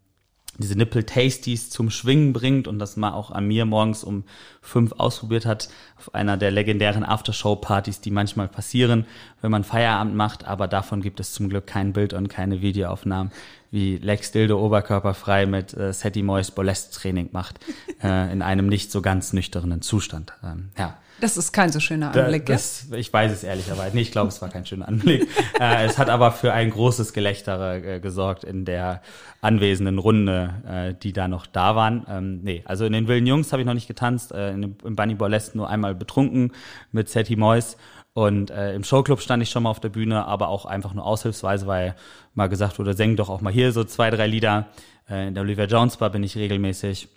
diese Nipple Tasties zum Schwingen bringt und das mal auch an mir morgens um fünf ausprobiert hat auf einer der legendären Aftershow-Partys, die manchmal passieren, wenn man Feierabend macht, aber davon gibt es zum Glück kein Bild und keine Videoaufnahmen, wie Lex Dildo oberkörperfrei mit äh, Seti Mois Bolest-Training macht, [LAUGHS] äh, in einem nicht so ganz nüchternen Zustand. Ähm, ja. Das ist kein so schöner Da- Anblick, gell? das, ich weiß es ehrlicherweise nicht. Ich glaube, es war kein schöner Anblick. [LAUGHS] äh, es hat aber für ein großes Gelächter äh, gesorgt in der anwesenden Runde, äh, die da noch da waren. Ähm, nee, also in den Wilden Jungs habe ich noch nicht getanzt. Äh, in Im Bunny Burlesque nur einmal betrunken mit Seti Mois. Und äh, im Showclub stand ich schon mal auf der Bühne, aber auch einfach nur aushilfsweise, weil mal gesagt wurde, sing doch auch mal hier so zwei, drei Lieder. Äh, in der Olivia Jones Bar bin ich regelmäßig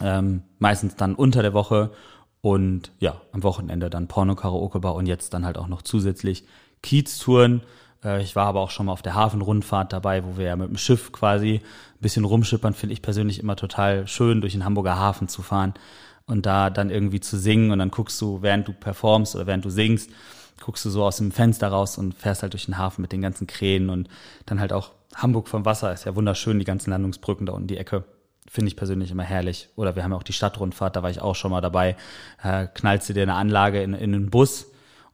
ähm, meistens dann unter der Woche und ja, am Wochenende dann Porno-Karaoke-Bar und jetzt dann halt auch noch zusätzlich Kiez-Touren. Äh, ich war aber auch schon mal auf der Hafenrundfahrt dabei, wo wir ja mit dem Schiff quasi ein bisschen rumschippern, finde ich persönlich immer total schön, durch den Hamburger Hafen zu fahren und da dann irgendwie zu singen und dann guckst du, während du performst oder während du singst, guckst du so aus dem Fenster raus und fährst halt durch den Hafen mit den ganzen Krähen und dann halt auch Hamburg vom Wasser ist ja wunderschön, die ganzen Landungsbrücken da unten die Ecke. Finde ich persönlich immer herrlich. Oder wir haben ja auch die Stadtrundfahrt, da war ich auch schon mal dabei. Äh, knallst du dir eine Anlage in, in einen Bus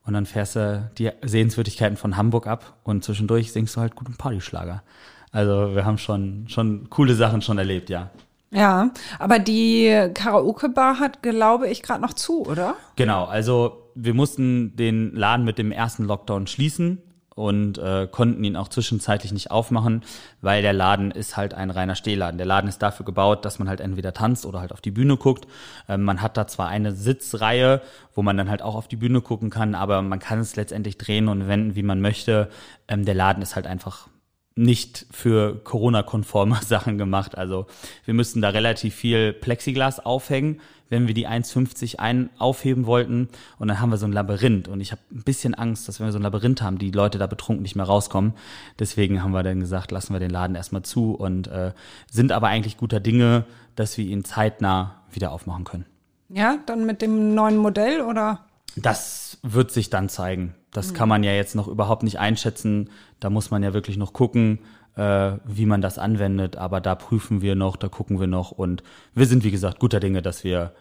und dann fährst du die Sehenswürdigkeiten von Hamburg ab und zwischendurch singst du halt guten Partyschlager. Also wir haben schon, schon coole Sachen schon erlebt, ja. Ja, aber die Karaoke-Bar hat, glaube ich, gerade noch zu, oder? Genau, also wir mussten den Laden mit dem ersten Lockdown schließen und äh, konnten ihn auch zwischenzeitlich nicht aufmachen, weil der Laden ist halt ein reiner Stehladen. Der Laden ist dafür gebaut, dass man halt entweder tanzt oder halt auf die Bühne guckt. Ähm, man hat da zwar eine Sitzreihe, wo man dann halt auch auf die Bühne gucken kann, aber man kann es letztendlich drehen und wenden, wie man möchte. Ähm, der Laden ist halt einfach nicht für Corona-konforme [LAUGHS] Sachen gemacht. Also wir müssten da relativ viel Plexiglas aufhängen, wenn wir die 1,50 ein aufheben wollten. Und dann haben wir so ein Labyrinth. Und ich habe ein bisschen Angst, dass wenn wir so ein Labyrinth haben, die Leute da betrunken nicht mehr rauskommen. Deswegen haben wir dann gesagt, lassen wir den Laden erstmal zu und äh, sind aber eigentlich guter Dinge, dass wir ihn zeitnah wieder aufmachen können. Ja, dann mit dem neuen Modell, oder? Das wird sich dann zeigen. Das kann man ja jetzt noch überhaupt nicht einschätzen. Da muss man ja wirklich noch gucken, äh, wie man das anwendet. Aber da prüfen wir noch, da gucken wir noch. Und wir sind, wie gesagt, guter Dinge, dass wir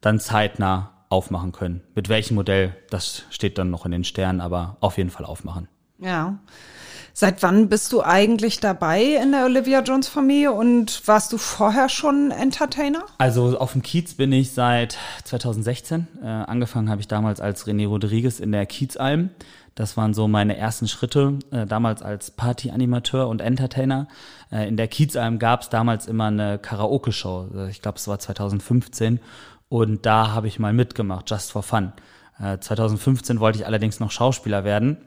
dann zeitnah aufmachen können. Mit welchem Modell, das steht dann noch in den Sternen, aber auf jeden Fall aufmachen. Ja. Seit wann bist du eigentlich dabei in der Olivia Jones Familie und warst du vorher schon Entertainer? Also auf dem Kiez bin ich seit 2016. Äh, angefangen habe ich damals als René Rodriguez in der Kiezalm. Das waren so meine ersten Schritte, äh, damals als Party-Animateur und Entertainer. Äh, in der Kiezalm gab es damals immer eine Karaoke-Show. Äh, ich glaube, es war 2015. Und da habe ich mal mitgemacht, just for fun. Äh, 2015 wollte ich allerdings noch Schauspieler werden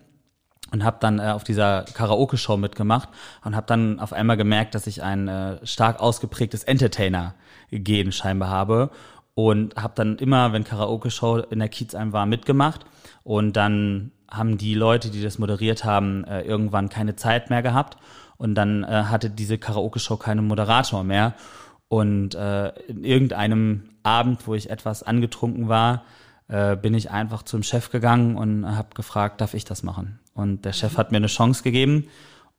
und habe dann äh, auf dieser Karaoke-Show mitgemacht und habe dann auf einmal gemerkt, dass ich ein äh, stark ausgeprägtes Entertainer-Gen scheinbar habe und habe dann immer, wenn Karaoke-Show in der Kiezheim war, mitgemacht und dann haben die Leute, die das moderiert haben, äh, irgendwann keine Zeit mehr gehabt und dann äh, hatte diese Karaoke-Show keinen Moderator mehr und äh, in irgendeinem Abend, wo ich etwas angetrunken war, äh, bin ich einfach zum Chef gegangen und habe gefragt, darf ich das machen? Und der Chef hat mir eine Chance gegeben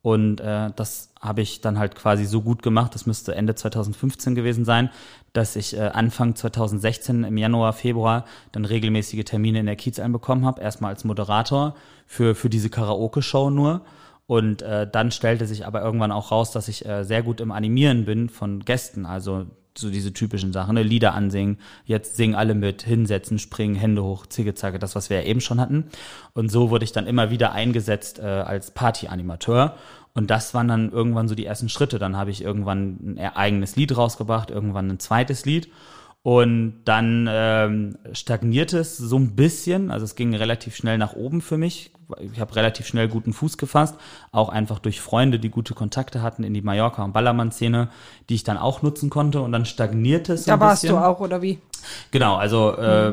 und äh, das habe ich dann halt quasi so gut gemacht, das müsste Ende 2015 gewesen sein, dass ich äh, Anfang 2016 im Januar, Februar dann regelmäßige Termine in der Kiez einbekommen habe, erstmal als Moderator für, für diese Karaoke-Show nur. Und äh, dann stellte sich aber irgendwann auch raus, dass ich äh, sehr gut im Animieren bin von Gästen. Also so diese typischen Sachen, ne? Lieder ansingen, jetzt singen alle mit, hinsetzen, springen, Hände hoch, Zicke, Zacke, das, was wir ja eben schon hatten. Und so wurde ich dann immer wieder eingesetzt äh, als Party-Animateur. Und das waren dann irgendwann so die ersten Schritte. Dann habe ich irgendwann ein eigenes Lied rausgebracht, irgendwann ein zweites Lied. Und dann ähm, stagnierte es so ein bisschen. Also es ging relativ schnell nach oben für mich. Ich habe relativ schnell guten Fuß gefasst. Auch einfach durch Freunde, die gute Kontakte hatten in die Mallorca- und Ballermann-Szene, die ich dann auch nutzen konnte. Und dann stagnierte es so Da ein warst bisschen. du auch, oder wie? Genau, also äh,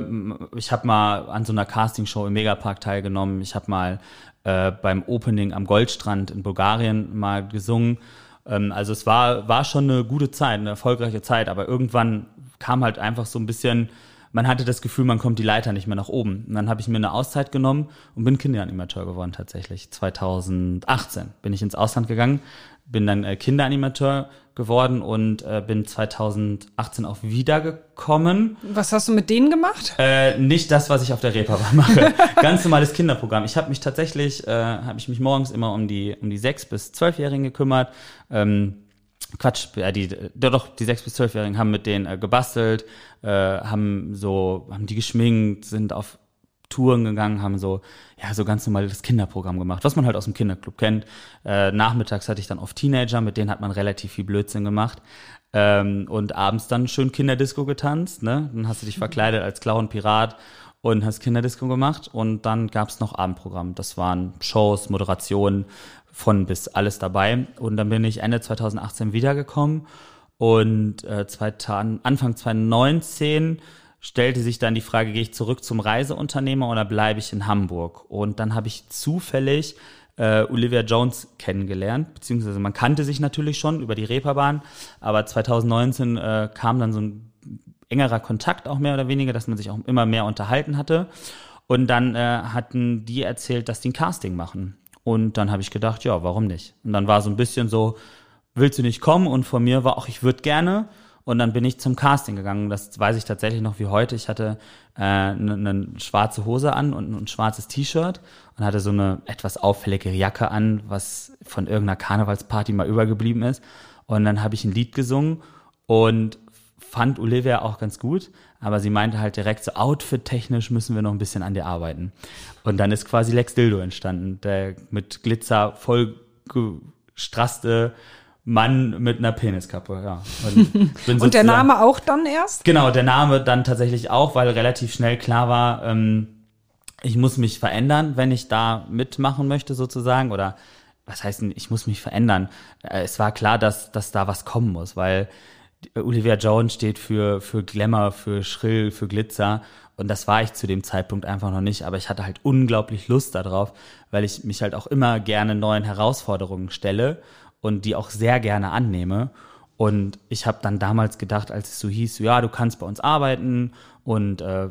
ich habe mal an so einer Castingshow im Megapark teilgenommen. Ich habe mal äh, beim Opening am Goldstrand in Bulgarien mal gesungen. Ähm, also es war, war schon eine gute Zeit, eine erfolgreiche Zeit, aber irgendwann kam halt einfach so ein bisschen, man hatte das Gefühl, man kommt die Leiter nicht mehr nach oben. Und dann habe ich mir eine Auszeit genommen und bin Kinderanimateur geworden tatsächlich. 2018 bin ich ins Ausland gegangen, bin dann äh, Kinderanimateur geworden und äh, bin 2018 auch wiedergekommen. Was hast du mit denen gemacht? Äh, nicht das, was ich auf der Reeperbahn [LAUGHS] mache. Ganz normales Kinderprogramm. Ich habe mich tatsächlich, äh, habe ich mich morgens immer um die um die sechs bis zwölfjährigen gekümmert. Ähm, Quatsch, ja, die, doch, die sechs bis zwölfjährigen haben mit denen äh, gebastelt, äh, haben so, haben die geschminkt, sind auf Touren gegangen, haben so, ja, so ganz normales Kinderprogramm gemacht, was man halt aus dem Kinderclub kennt. Äh, nachmittags hatte ich dann oft Teenager, mit denen hat man relativ viel Blödsinn gemacht. Ähm, und abends dann schön Kinderdisco getanzt, ne? Dann hast du dich verkleidet als Clown Pirat und hast Kinderdisco gemacht und dann gab's noch Abendprogramm. Das waren Shows, Moderationen, von bis alles dabei. Und dann bin ich Ende 2018 wiedergekommen und äh, 2000, Anfang 2019 stellte sich dann die Frage, gehe ich zurück zum Reiseunternehmer oder bleibe ich in Hamburg? Und dann habe ich zufällig äh, Olivia Jones kennengelernt, beziehungsweise man kannte sich natürlich schon über die Reeperbahn, aber 2019 äh, kam dann so ein engerer Kontakt auch mehr oder weniger, dass man sich auch immer mehr unterhalten hatte. Und dann äh, hatten die erzählt, dass die ein Casting machen. Und dann habe ich gedacht, ja, warum nicht? Und dann war so ein bisschen so, willst du nicht kommen? Und von mir war auch, ich würde gerne. Und dann bin ich zum Casting gegangen. Das weiß ich tatsächlich noch wie heute. Ich hatte äh, eine, eine schwarze Hose an und ein schwarzes T-Shirt und hatte so eine etwas auffällige Jacke an, was von irgendeiner Karnevalsparty mal übergeblieben ist. Und dann habe ich ein Lied gesungen und fand Olivia auch ganz gut, aber sie meinte halt direkt so outfit-technisch müssen wir noch ein bisschen an dir arbeiten. Und dann ist quasi Lex Dildo entstanden, der mit Glitzer voll gestrasste Mann mit einer Peniskappe, ja. Und, [LAUGHS] Und der Name auch dann erst? Genau, der Name dann tatsächlich auch, weil relativ schnell klar war, ähm, ich muss mich verändern, wenn ich da mitmachen möchte sozusagen oder was heißt denn, ich muss mich verändern. Äh, Es war klar, dass, dass da was kommen muss, weil Olivia Jones steht für, für Glamour, für Schrill, für Glitzer. Und das war ich zu dem Zeitpunkt einfach noch nicht, aber ich hatte halt unglaublich Lust darauf, weil ich mich halt auch immer gerne neuen Herausforderungen stelle und die auch sehr gerne annehme. Und ich habe dann damals gedacht, als es so hieß, ja, du kannst bei uns arbeiten und äh,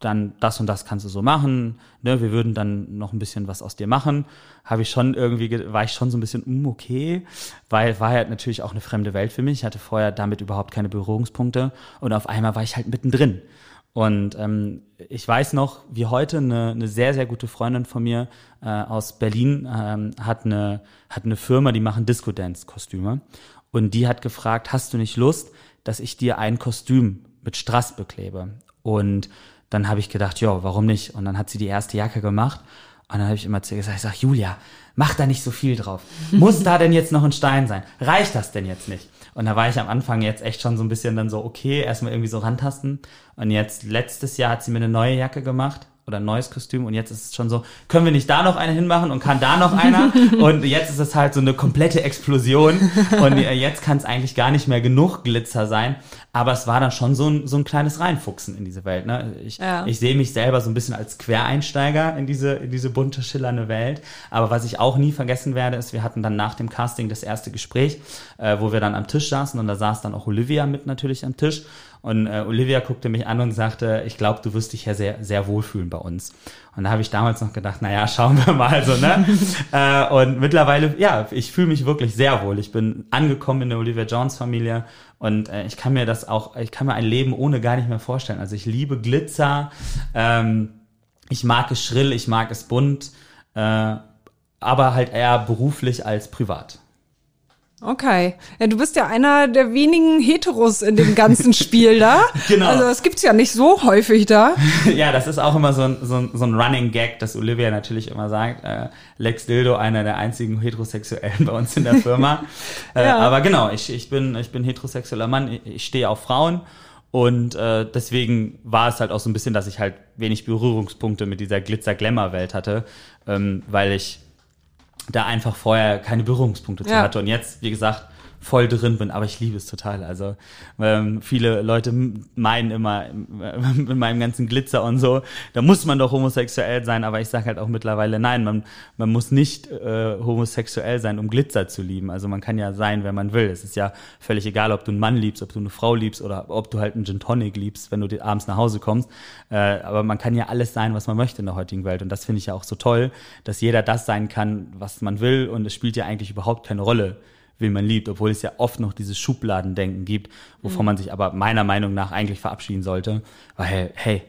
dann das und das kannst du so machen, ne, wir würden dann noch ein bisschen was aus dir machen, habe ich schon irgendwie, ge- war ich schon so ein bisschen, mm, okay, weil war halt natürlich auch eine fremde Welt für mich, ich hatte vorher damit überhaupt keine Berührungspunkte und auf einmal war ich halt mittendrin. Und ähm, ich weiß noch, wie heute eine, eine sehr, sehr gute Freundin von mir äh, aus Berlin ähm, hat, eine, hat eine Firma, die machen Disco-Dance-Kostüme. Und die hat gefragt, hast du nicht Lust, dass ich dir ein Kostüm mit Strass beklebe? Und dann habe ich gedacht, ja, warum nicht? Und dann hat sie die erste Jacke gemacht. Und dann habe ich immer zu ihr gesagt, ich sag, Julia, mach da nicht so viel drauf. Muss da denn jetzt noch ein Stein sein? Reicht das denn jetzt nicht? Und da war ich am Anfang jetzt echt schon so ein bisschen dann so, okay, erstmal irgendwie so rantasten. Und jetzt, letztes Jahr hat sie mir eine neue Jacke gemacht oder ein neues Kostüm und jetzt ist es schon so, können wir nicht da noch eine hinmachen und kann da noch einer? [LAUGHS] und jetzt ist es halt so eine komplette Explosion und äh, jetzt kann es eigentlich gar nicht mehr genug Glitzer sein. Aber es war dann schon so ein, so ein kleines Reinfuchsen in diese Welt. Ne? Ich, Ja. ich sehe mich selber so ein bisschen als Quereinsteiger in diese, in diese bunte, schillernde Welt. Aber was ich auch nie vergessen werde, ist, wir hatten dann nach dem Casting das erste Gespräch, äh, wo wir dann am Tisch saßen und da saß dann auch Olivia mit natürlich am Tisch. Und äh, Olivia guckte mich an und sagte, ich glaube, du wirst dich ja sehr, sehr wohlfühlen bei uns. Und da habe ich damals noch gedacht, naja, [LAUGHS] schauen wir mal so, ne? [LAUGHS] äh, und mittlerweile, ja, ich fühle mich wirklich sehr wohl. Ich bin angekommen in der Olivia Jones Familie und äh, ich kann mir das auch, ich kann mir ein Leben ohne gar nicht mehr vorstellen. Also ich liebe Glitzer, ähm, ich mag es schrill, ich mag es bunt, äh, aber halt eher beruflich als privat. Okay. Ja, du bist ja einer der wenigen Heteros in dem ganzen [LAUGHS] Spiel da. Genau. Also das gibt's ja nicht so häufig da. [LAUGHS] ja, das ist auch immer so ein, so ein, so ein Running Gag, dass Olivia natürlich immer sagt, äh, Lex Dildo, einer der einzigen Heterosexuellen bei uns in der Firma. [LAUGHS] äh, Ja. Aber genau, ich, ich, bin, ich bin heterosexueller Mann, ich, ich stehe auf Frauen und äh, deswegen war es halt auch so ein bisschen, dass ich halt wenig Berührungspunkte mit dieser Glitzer-Glamour-Welt hatte, ähm, weil ich da einfach vorher keine Berührungspunkte zu Ja. hatte und jetzt, wie gesagt, voll drin bin, aber ich liebe es total. Also ähm, viele Leute meinen immer äh, [LAUGHS] mit meinem ganzen Glitzer und so, da muss man doch homosexuell sein, aber ich sage halt auch mittlerweile, nein, man, man muss nicht äh, homosexuell sein, um Glitzer zu lieben. Also man kann ja sein, wer man will. Es ist ja völlig egal, ob du einen Mann liebst, ob du eine Frau liebst oder ob du halt einen Gin Tonic liebst, wenn du abends nach Hause kommst. Äh, aber man kann ja alles sein, was man möchte in der heutigen Welt. Und das finde ich ja auch so toll, dass jeder das sein kann, was man will. Und es spielt ja eigentlich überhaupt keine Rolle, wen man liebt, obwohl es ja oft noch dieses Schubladendenken gibt, wovon man sich aber meiner Meinung nach eigentlich verabschieden sollte. Weil, hey,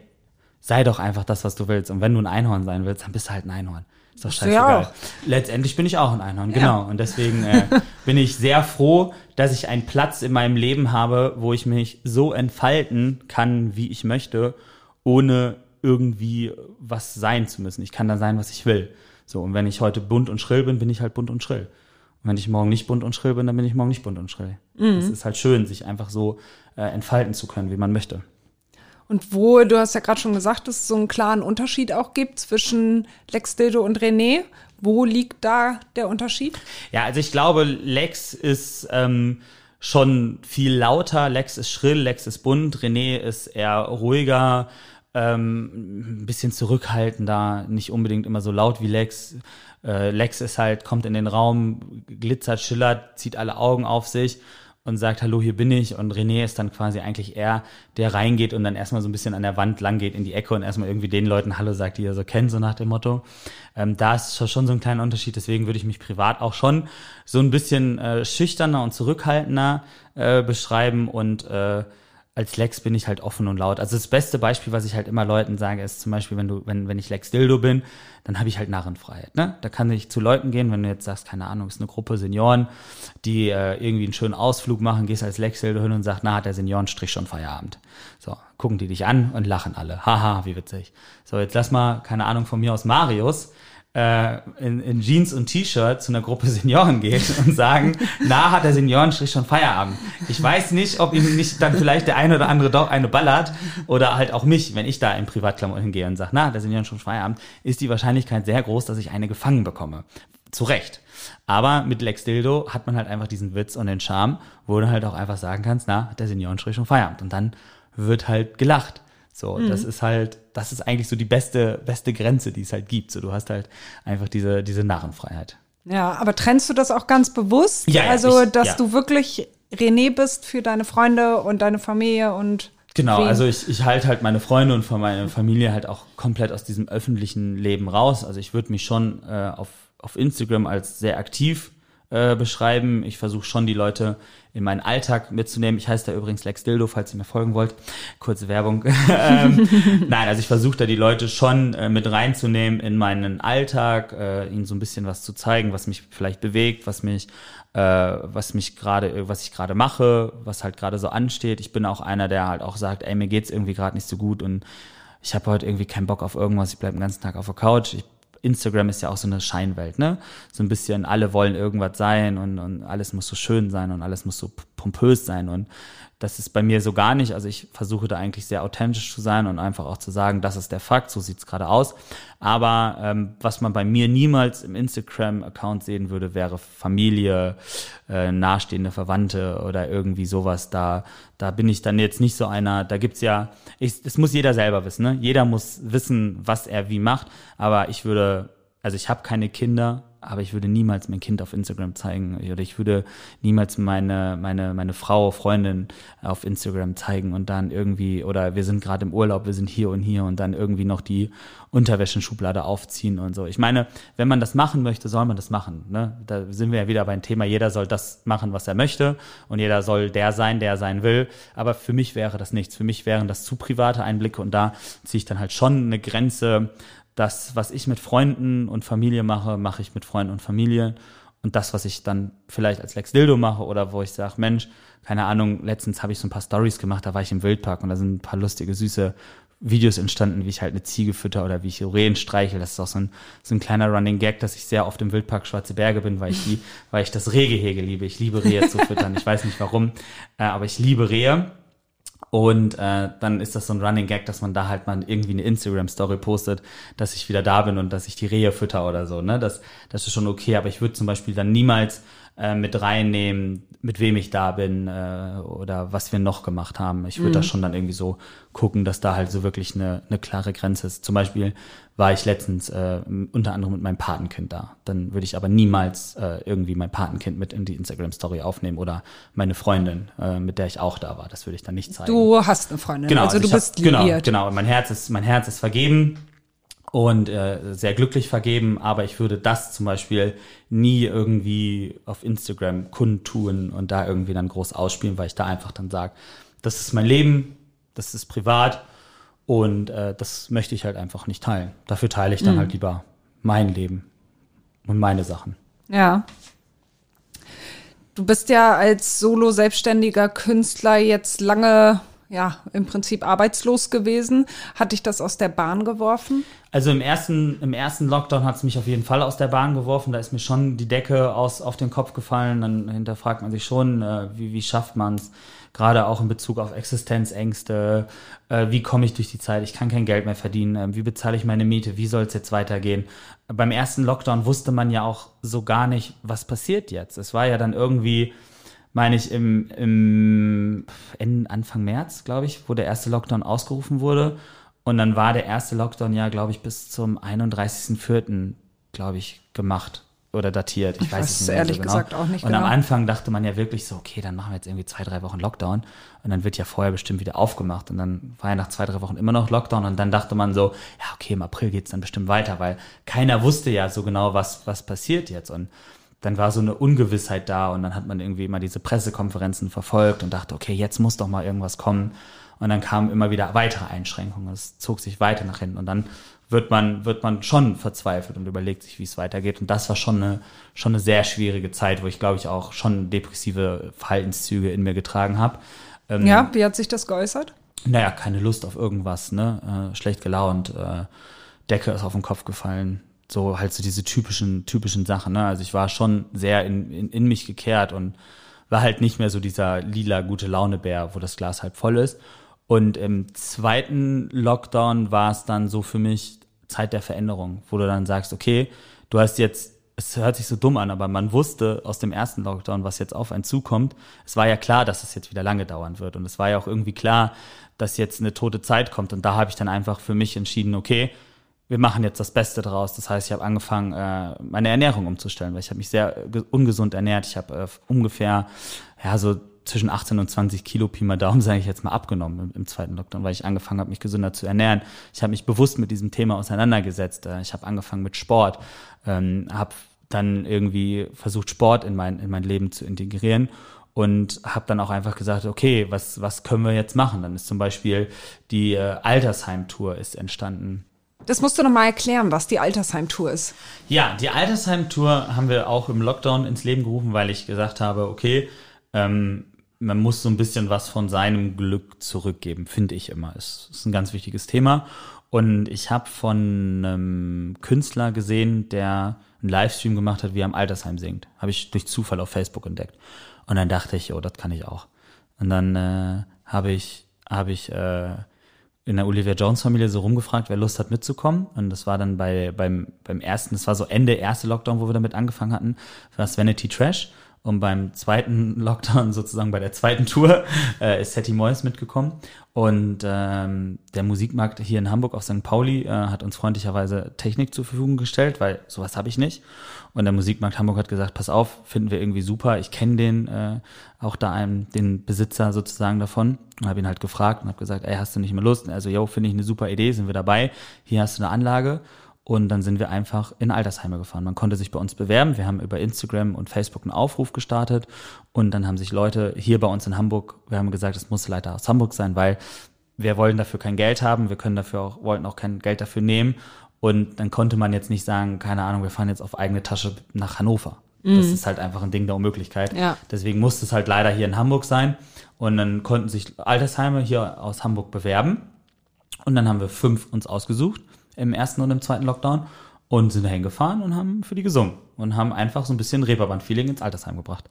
sei doch einfach das, was du willst. Und wenn du ein Einhorn sein willst, dann bist du halt ein Einhorn. Ist doch ja auch. Letztendlich bin ich auch ein Einhorn, genau. Und deswegen äh, [LAUGHS] bin ich sehr froh, dass ich einen Platz in meinem Leben habe, wo ich mich so entfalten kann, wie ich möchte, ohne irgendwie was sein zu müssen. Ich kann da sein, was ich will. So, und wenn ich heute bunt und schrill bin, bin ich halt bunt und schrill. Und wenn ich morgen nicht bunt und schrill bin, dann bin ich morgen nicht bunt und schrill. Es ist halt schön, sich einfach so äh, entfalten zu können, wie man möchte. Und wo, du hast ja gerade schon gesagt, dass es so einen klaren Unterschied auch gibt zwischen Lex Dildo und René. Wo liegt da der Unterschied? Ja, also ich glaube, Lex ist ähm, schon viel lauter, Lex ist schrill, Lex ist bunt, René ist eher ruhiger, ähm, ein bisschen zurückhaltender, nicht unbedingt immer so laut wie Lex. Äh, Lex ist halt, kommt in den Raum, glitzert, schillert, zieht alle Augen auf sich und sagt, hallo, hier bin ich. Und René ist dann quasi eigentlich er, der reingeht und dann erstmal so ein bisschen an der Wand lang geht in die Ecke und erstmal irgendwie den Leuten Hallo sagt, die er so kennt, so nach dem Motto. Ähm, da ist schon- schon so ein kleiner Unterschied, deswegen würde ich mich privat auch schon so ein bisschen äh, schüchterner und zurückhaltender äh, beschreiben und äh, als Lex bin ich halt offen und laut. Also das beste Beispiel, was ich halt immer Leuten sage, ist zum Beispiel, wenn du, wenn, wenn ich Lex Dildo bin, dann habe ich halt Narrenfreiheit. Ne? Da kann ich zu Leuten gehen, wenn du jetzt sagst, keine Ahnung, ist eine Gruppe Senioren, die äh, irgendwie einen schönen Ausflug machen, gehst als Lex Dildo hin und sagst, na, hat der Seniorenstrich schon Feierabend. So, gucken die dich an und lachen alle. Haha, wie witzig. So, jetzt lass mal, keine Ahnung, von mir aus Marius in, in Jeans und T-Shirt zu einer Gruppe [LAUGHS] Senioren gehen und sagen, na, hat der Seniorenstrich schon Feierabend. Ich weiß nicht, ob ihm nicht dann vielleicht der eine oder andere doch eine ballert oder halt auch mich, wenn ich da in Privatklamotten hingehe und sage, na, der Senioren schon Feierabend, ist die Wahrscheinlichkeit sehr groß, dass ich eine gefangen bekomme. Zu Recht. Aber mit Lex Dildo hat man halt einfach diesen Witz und den Charme, wo du halt auch einfach sagen kannst, na, hat der Seniorenstrich schon Feierabend. Und dann wird halt gelacht. So, das ist halt, das ist eigentlich so die beste, beste Grenze, die es halt gibt. So, du hast halt einfach diese, diese Narrenfreiheit. Ja, aber trennst du das auch ganz bewusst? Ja, ja, also, ich- dass ja. du wirklich René bist für deine Freunde und deine Familie und Genau, also ich, ich halte halt meine Freunde und von meiner Familie halt auch komplett aus diesem öffentlichen Leben raus. Also ich würde mich schon äh, auf, auf Instagram als sehr aktiv äh, beschreiben. Ich versuche schon die Leute in meinen Alltag mitzunehmen. Ich heiße da übrigens Lex Dildo, falls ihr mir folgen wollt. Kurze Werbung. [LAUGHS] ähm, nein, also ich versuche da die Leute schon äh, mit reinzunehmen in meinen Alltag, äh, ihnen so ein bisschen was zu zeigen, was mich vielleicht bewegt, was mich äh, was mich gerade, was ich gerade mache, was halt gerade so ansteht. Ich bin auch einer, der halt auch sagt, ey, mir geht's irgendwie gerade nicht so gut und ich habe heute irgendwie keinen Bock auf irgendwas, ich bleib den ganzen Tag auf der Couch. Ich, Instagram ist ja auch so eine Scheinwelt, ne? So ein bisschen, alle wollen irgendwas sein und, und alles muss so schön sein und alles muss so pompös sein und das ist bei mir so gar nicht. Also ich versuche da eigentlich sehr authentisch zu sein und einfach auch zu sagen, das ist der Fakt, so sieht's gerade aus. Aber ähm, was man bei mir niemals im Instagram-Account sehen würde, wäre Familie, äh, nahestehende Verwandte oder irgendwie sowas. Da, da bin ich dann jetzt nicht so einer. Da gibt's ja, ich, das muss jeder selber wissen. Ne? Jeder muss wissen, was er wie macht. Aber ich würde, also ich habe keine Kinder aber ich würde niemals mein Kind auf Instagram zeigen. Oder ich würde niemals meine meine meine Frau Freundin auf Instagram zeigen und dann irgendwie oder wir sind gerade im Urlaub wir sind hier und hier und dann irgendwie noch die Unterwäschenschublade aufziehen und so. Ich meine wenn man das machen möchte soll man das machen ne? Da sind wir ja wieder beim Thema jeder soll das machen was er möchte und jeder soll der sein der er sein will. Aber für mich wäre das nichts. Für mich wären das zu private Einblicke und da ziehe ich dann halt schon eine Grenze das, was ich mit Freunden und Familie mache, mache ich mit Freunden und Familie. Und das, was ich dann vielleicht als Lex Dildo mache oder wo ich sage, Mensch, keine Ahnung, letztens habe ich so ein paar Stories gemacht, da war ich im Wildpark und da sind ein paar lustige, süße Videos entstanden, wie ich halt eine Ziege fütter oder wie ich Rehen streichel. Das ist auch so ein, so ein kleiner Running Gag, dass ich sehr oft im Wildpark Schwarze Berge bin, weil ich die, weil ich das Rehgehege liebe. Ich liebe Rehe zu füttern. Ich weiß nicht warum, äh, aber ich liebe Rehe. Und äh, dann ist das so ein Running Gag, dass man da halt mal irgendwie eine Instagram-Story postet, dass ich wieder da bin und dass ich die Rehe fütter oder so. Ne? Das, das ist schon okay, aber ich würde zum Beispiel dann niemals äh, mit reinnehmen, mit wem ich da bin äh, oder was wir noch gemacht haben. Ich würde mhm. da schon dann irgendwie so gucken, dass da halt so wirklich eine, eine klare Grenze ist. Zum Beispiel war ich letztens äh, unter anderem mit meinem Patenkind da. Dann würde ich aber niemals äh, irgendwie mein Patenkind mit in die Instagram-Story aufnehmen oder meine Freundin, äh, mit der ich auch da war. Das würde ich dann nicht zeigen. Du hast eine Freundin, genau, also, also du bist hab, genau, liiert. Genau, mein Herz ist, mein Herz ist vergeben und äh, sehr glücklich vergeben, aber ich würde das zum Beispiel nie irgendwie auf Instagram kundtun und da irgendwie dann groß ausspielen, weil ich da einfach dann sage, das ist mein Leben, das ist privat und äh, das möchte ich halt einfach nicht teilen. Dafür teile ich dann Mhm. halt lieber mein Leben und meine Sachen. Ja. Du bist ja als solo selbstständiger Künstler jetzt lange, ja, im Prinzip arbeitslos gewesen. Hat dich das aus der Bahn geworfen? Also im ersten, im ersten Lockdown hat es mich auf jeden Fall aus der Bahn geworfen. Da ist mir schon die Decke aus, auf den Kopf gefallen. Dann hinterfragt man sich schon, äh, wie, wie schafft man es? Gerade auch in Bezug auf Existenzängste. Äh, wie komme ich durch die Zeit? Ich kann kein Geld mehr verdienen. Ähm, wie bezahle ich meine Miete? Wie soll es jetzt weitergehen? Beim ersten Lockdown wusste man ja auch so gar nicht, was passiert jetzt. Es war ja dann irgendwie, meine ich, im, im Ende, Anfang März, glaube ich, wo der erste Lockdown ausgerufen wurde. Und dann war der erste Lockdown ja, glaube ich, bis zum 31.04., glaube ich, gemacht oder datiert. Ich weiß weiß es ehrlich so genau. gesagt auch nicht Und am genau. Anfang dachte man ja wirklich so, okay, dann machen wir jetzt irgendwie zwei, drei Wochen Lockdown und dann wird ja vorher bestimmt wieder aufgemacht und dann war ja nach zwei, drei Wochen immer noch Lockdown und dann dachte man so, ja, okay, im April geht's dann bestimmt weiter, weil keiner wusste ja so genau, was, was passiert jetzt und dann war so eine Ungewissheit da und dann hat man irgendwie immer diese Pressekonferenzen verfolgt und dachte, okay, jetzt muss doch mal irgendwas kommen. Und dann kamen immer wieder weitere Einschränkungen. Es zog sich weiter nach hinten und dann wird man, wird man schon verzweifelt und überlegt sich, wie es weitergeht. Und das war schon eine, schon eine sehr schwierige Zeit, wo ich glaube ich auch schon depressive Verhaltenszüge in mir getragen habe. Ähm, Ja, wie hat sich das geäußert? naja, keine Lust auf irgendwas, ne? Äh, schlecht gelaunt, äh, Decke ist auf den Kopf gefallen. So halt so diese typischen, typischen Sachen, ne? Also ich war schon sehr in, in, in mich gekehrt und war halt nicht mehr so dieser lila gute Launebär, wo das Glas halb voll ist. Und im zweiten Lockdown war es dann so für mich Zeit der Veränderung, wo du dann sagst, okay, du hast jetzt es hört sich so dumm an, aber man wusste aus dem ersten Lockdown, was jetzt auf einen zukommt. Es war ja klar, dass es jetzt wieder lange dauern wird. Und es war ja auch irgendwie klar, dass jetzt eine tote Zeit kommt. Und da habe ich dann einfach für mich entschieden, okay, wir machen jetzt das Beste draus. Das heißt, ich habe angefangen, äh, meine Ernährung umzustellen, weil ich habe mich sehr ge- ungesund ernährt. Ich habe äh, ungefähr ja so zwischen 18 und 20 Kilo Pi mal Daumen, [LAUGHS] sage ich jetzt mal, abgenommen im, im zweiten Lockdown, weil ich angefangen habe, mich gesünder zu ernähren. Ich habe mich bewusst mit diesem Thema auseinandergesetzt. Äh, ich habe angefangen mit Sport, ähm, habe dann irgendwie versucht, Sport in mein, in mein Leben zu integrieren und habe dann auch einfach gesagt, okay, was, was können wir jetzt machen? Dann ist zum Beispiel die äh, Altersheim-Tour ist entstanden. Das musst du noch mal erklären, was die Altersheim-Tour ist. Ja, die Altersheim-Tour haben wir auch im Lockdown ins Leben gerufen, weil ich gesagt habe, okay, ähm, man muss so ein bisschen was von seinem Glück zurückgeben, finde ich immer. Ist, ist ein ganz wichtiges Thema. Und ich habe von einem Künstler gesehen, der einen Livestream gemacht hat, wie er am Altersheim singt. Habe ich durch Zufall auf Facebook entdeckt. Und dann dachte ich, oh, das kann ich auch. Und dann äh, habe ich, habe ich äh, in der Olivia Jones Familie so rumgefragt, wer Lust hat mitzukommen. Und das war dann bei, beim, beim ersten, das war so Ende erste Lockdown, wo wir damit angefangen hatten, war das Vanity Trash. Und beim zweiten Lockdown, sozusagen bei der zweiten Tour, [LAUGHS] äh, ist Hetty Moyes mitgekommen. Und ähm, der Musikmarkt hier in Hamburg auf St. Pauli äh, hat uns freundlicherweise Technik zur Verfügung gestellt, weil sowas habe ich nicht. Und der Musikmarkt Hamburg hat gesagt, pass auf, finden wir irgendwie super. Ich kenne den, äh, auch da einen, den Besitzer sozusagen davon. Und habe ihn halt gefragt und habe gesagt, ey, hast du nicht mehr Lust? Also, yo, finde ich eine super Idee, sind wir dabei. Hier hast du eine Anlage. Und dann sind wir einfach in Altersheime gefahren. Man konnte sich bei uns bewerben. Wir haben über Instagram und Facebook einen Aufruf gestartet. Und dann haben sich Leute hier bei uns in Hamburg, wir haben gesagt, es muss leider aus Hamburg sein, weil wir wollen dafür kein Geld haben. Wir können dafür auch, wollten auch kein Geld dafür nehmen. Und dann konnte man jetzt nicht sagen, keine Ahnung, wir fahren jetzt auf eigene Tasche nach Hannover. Das ist halt einfach ein Ding der Unmöglichkeit. Ja. Deswegen musste es halt leider hier in Hamburg sein. Und dann konnten sich Altersheime hier aus Hamburg bewerben. Und dann haben wir fünf uns ausgesucht im ersten und im zweiten Lockdown und sind dahin gefahren und haben für die gesungen und haben einfach so ein bisschen Reeperbahn-Feeling ins Altersheim gebracht.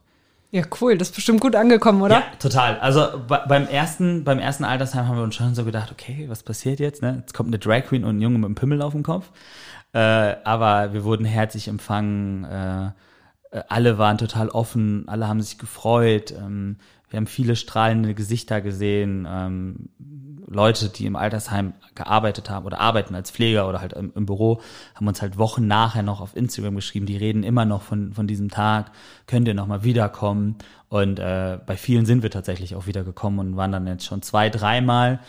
Ja, cool. Das ist bestimmt gut angekommen, oder? Ja, total. Also bei, beim ersten, beim ersten Altersheim haben wir uns schon so gedacht, okay, was passiert jetzt? Ne? Jetzt kommt eine Drag Queen und ein Junge mit einem Pimmel auf dem Kopf. Äh, aber wir wurden herzlich empfangen. Äh, alle waren total offen, alle haben sich gefreut. Ähm, wir haben viele strahlende Gesichter gesehen. Ähm, Leute, die im Altersheim gearbeitet haben oder arbeiten als Pfleger oder halt im, im, Büro, haben uns halt Wochen nachher noch auf Instagram geschrieben. Die reden immer noch von, von diesem Tag. Könnt ihr noch mal wiederkommen? Und äh, bei vielen sind wir tatsächlich auch wiedergekommen und waren dann jetzt schon zwei, dreimal.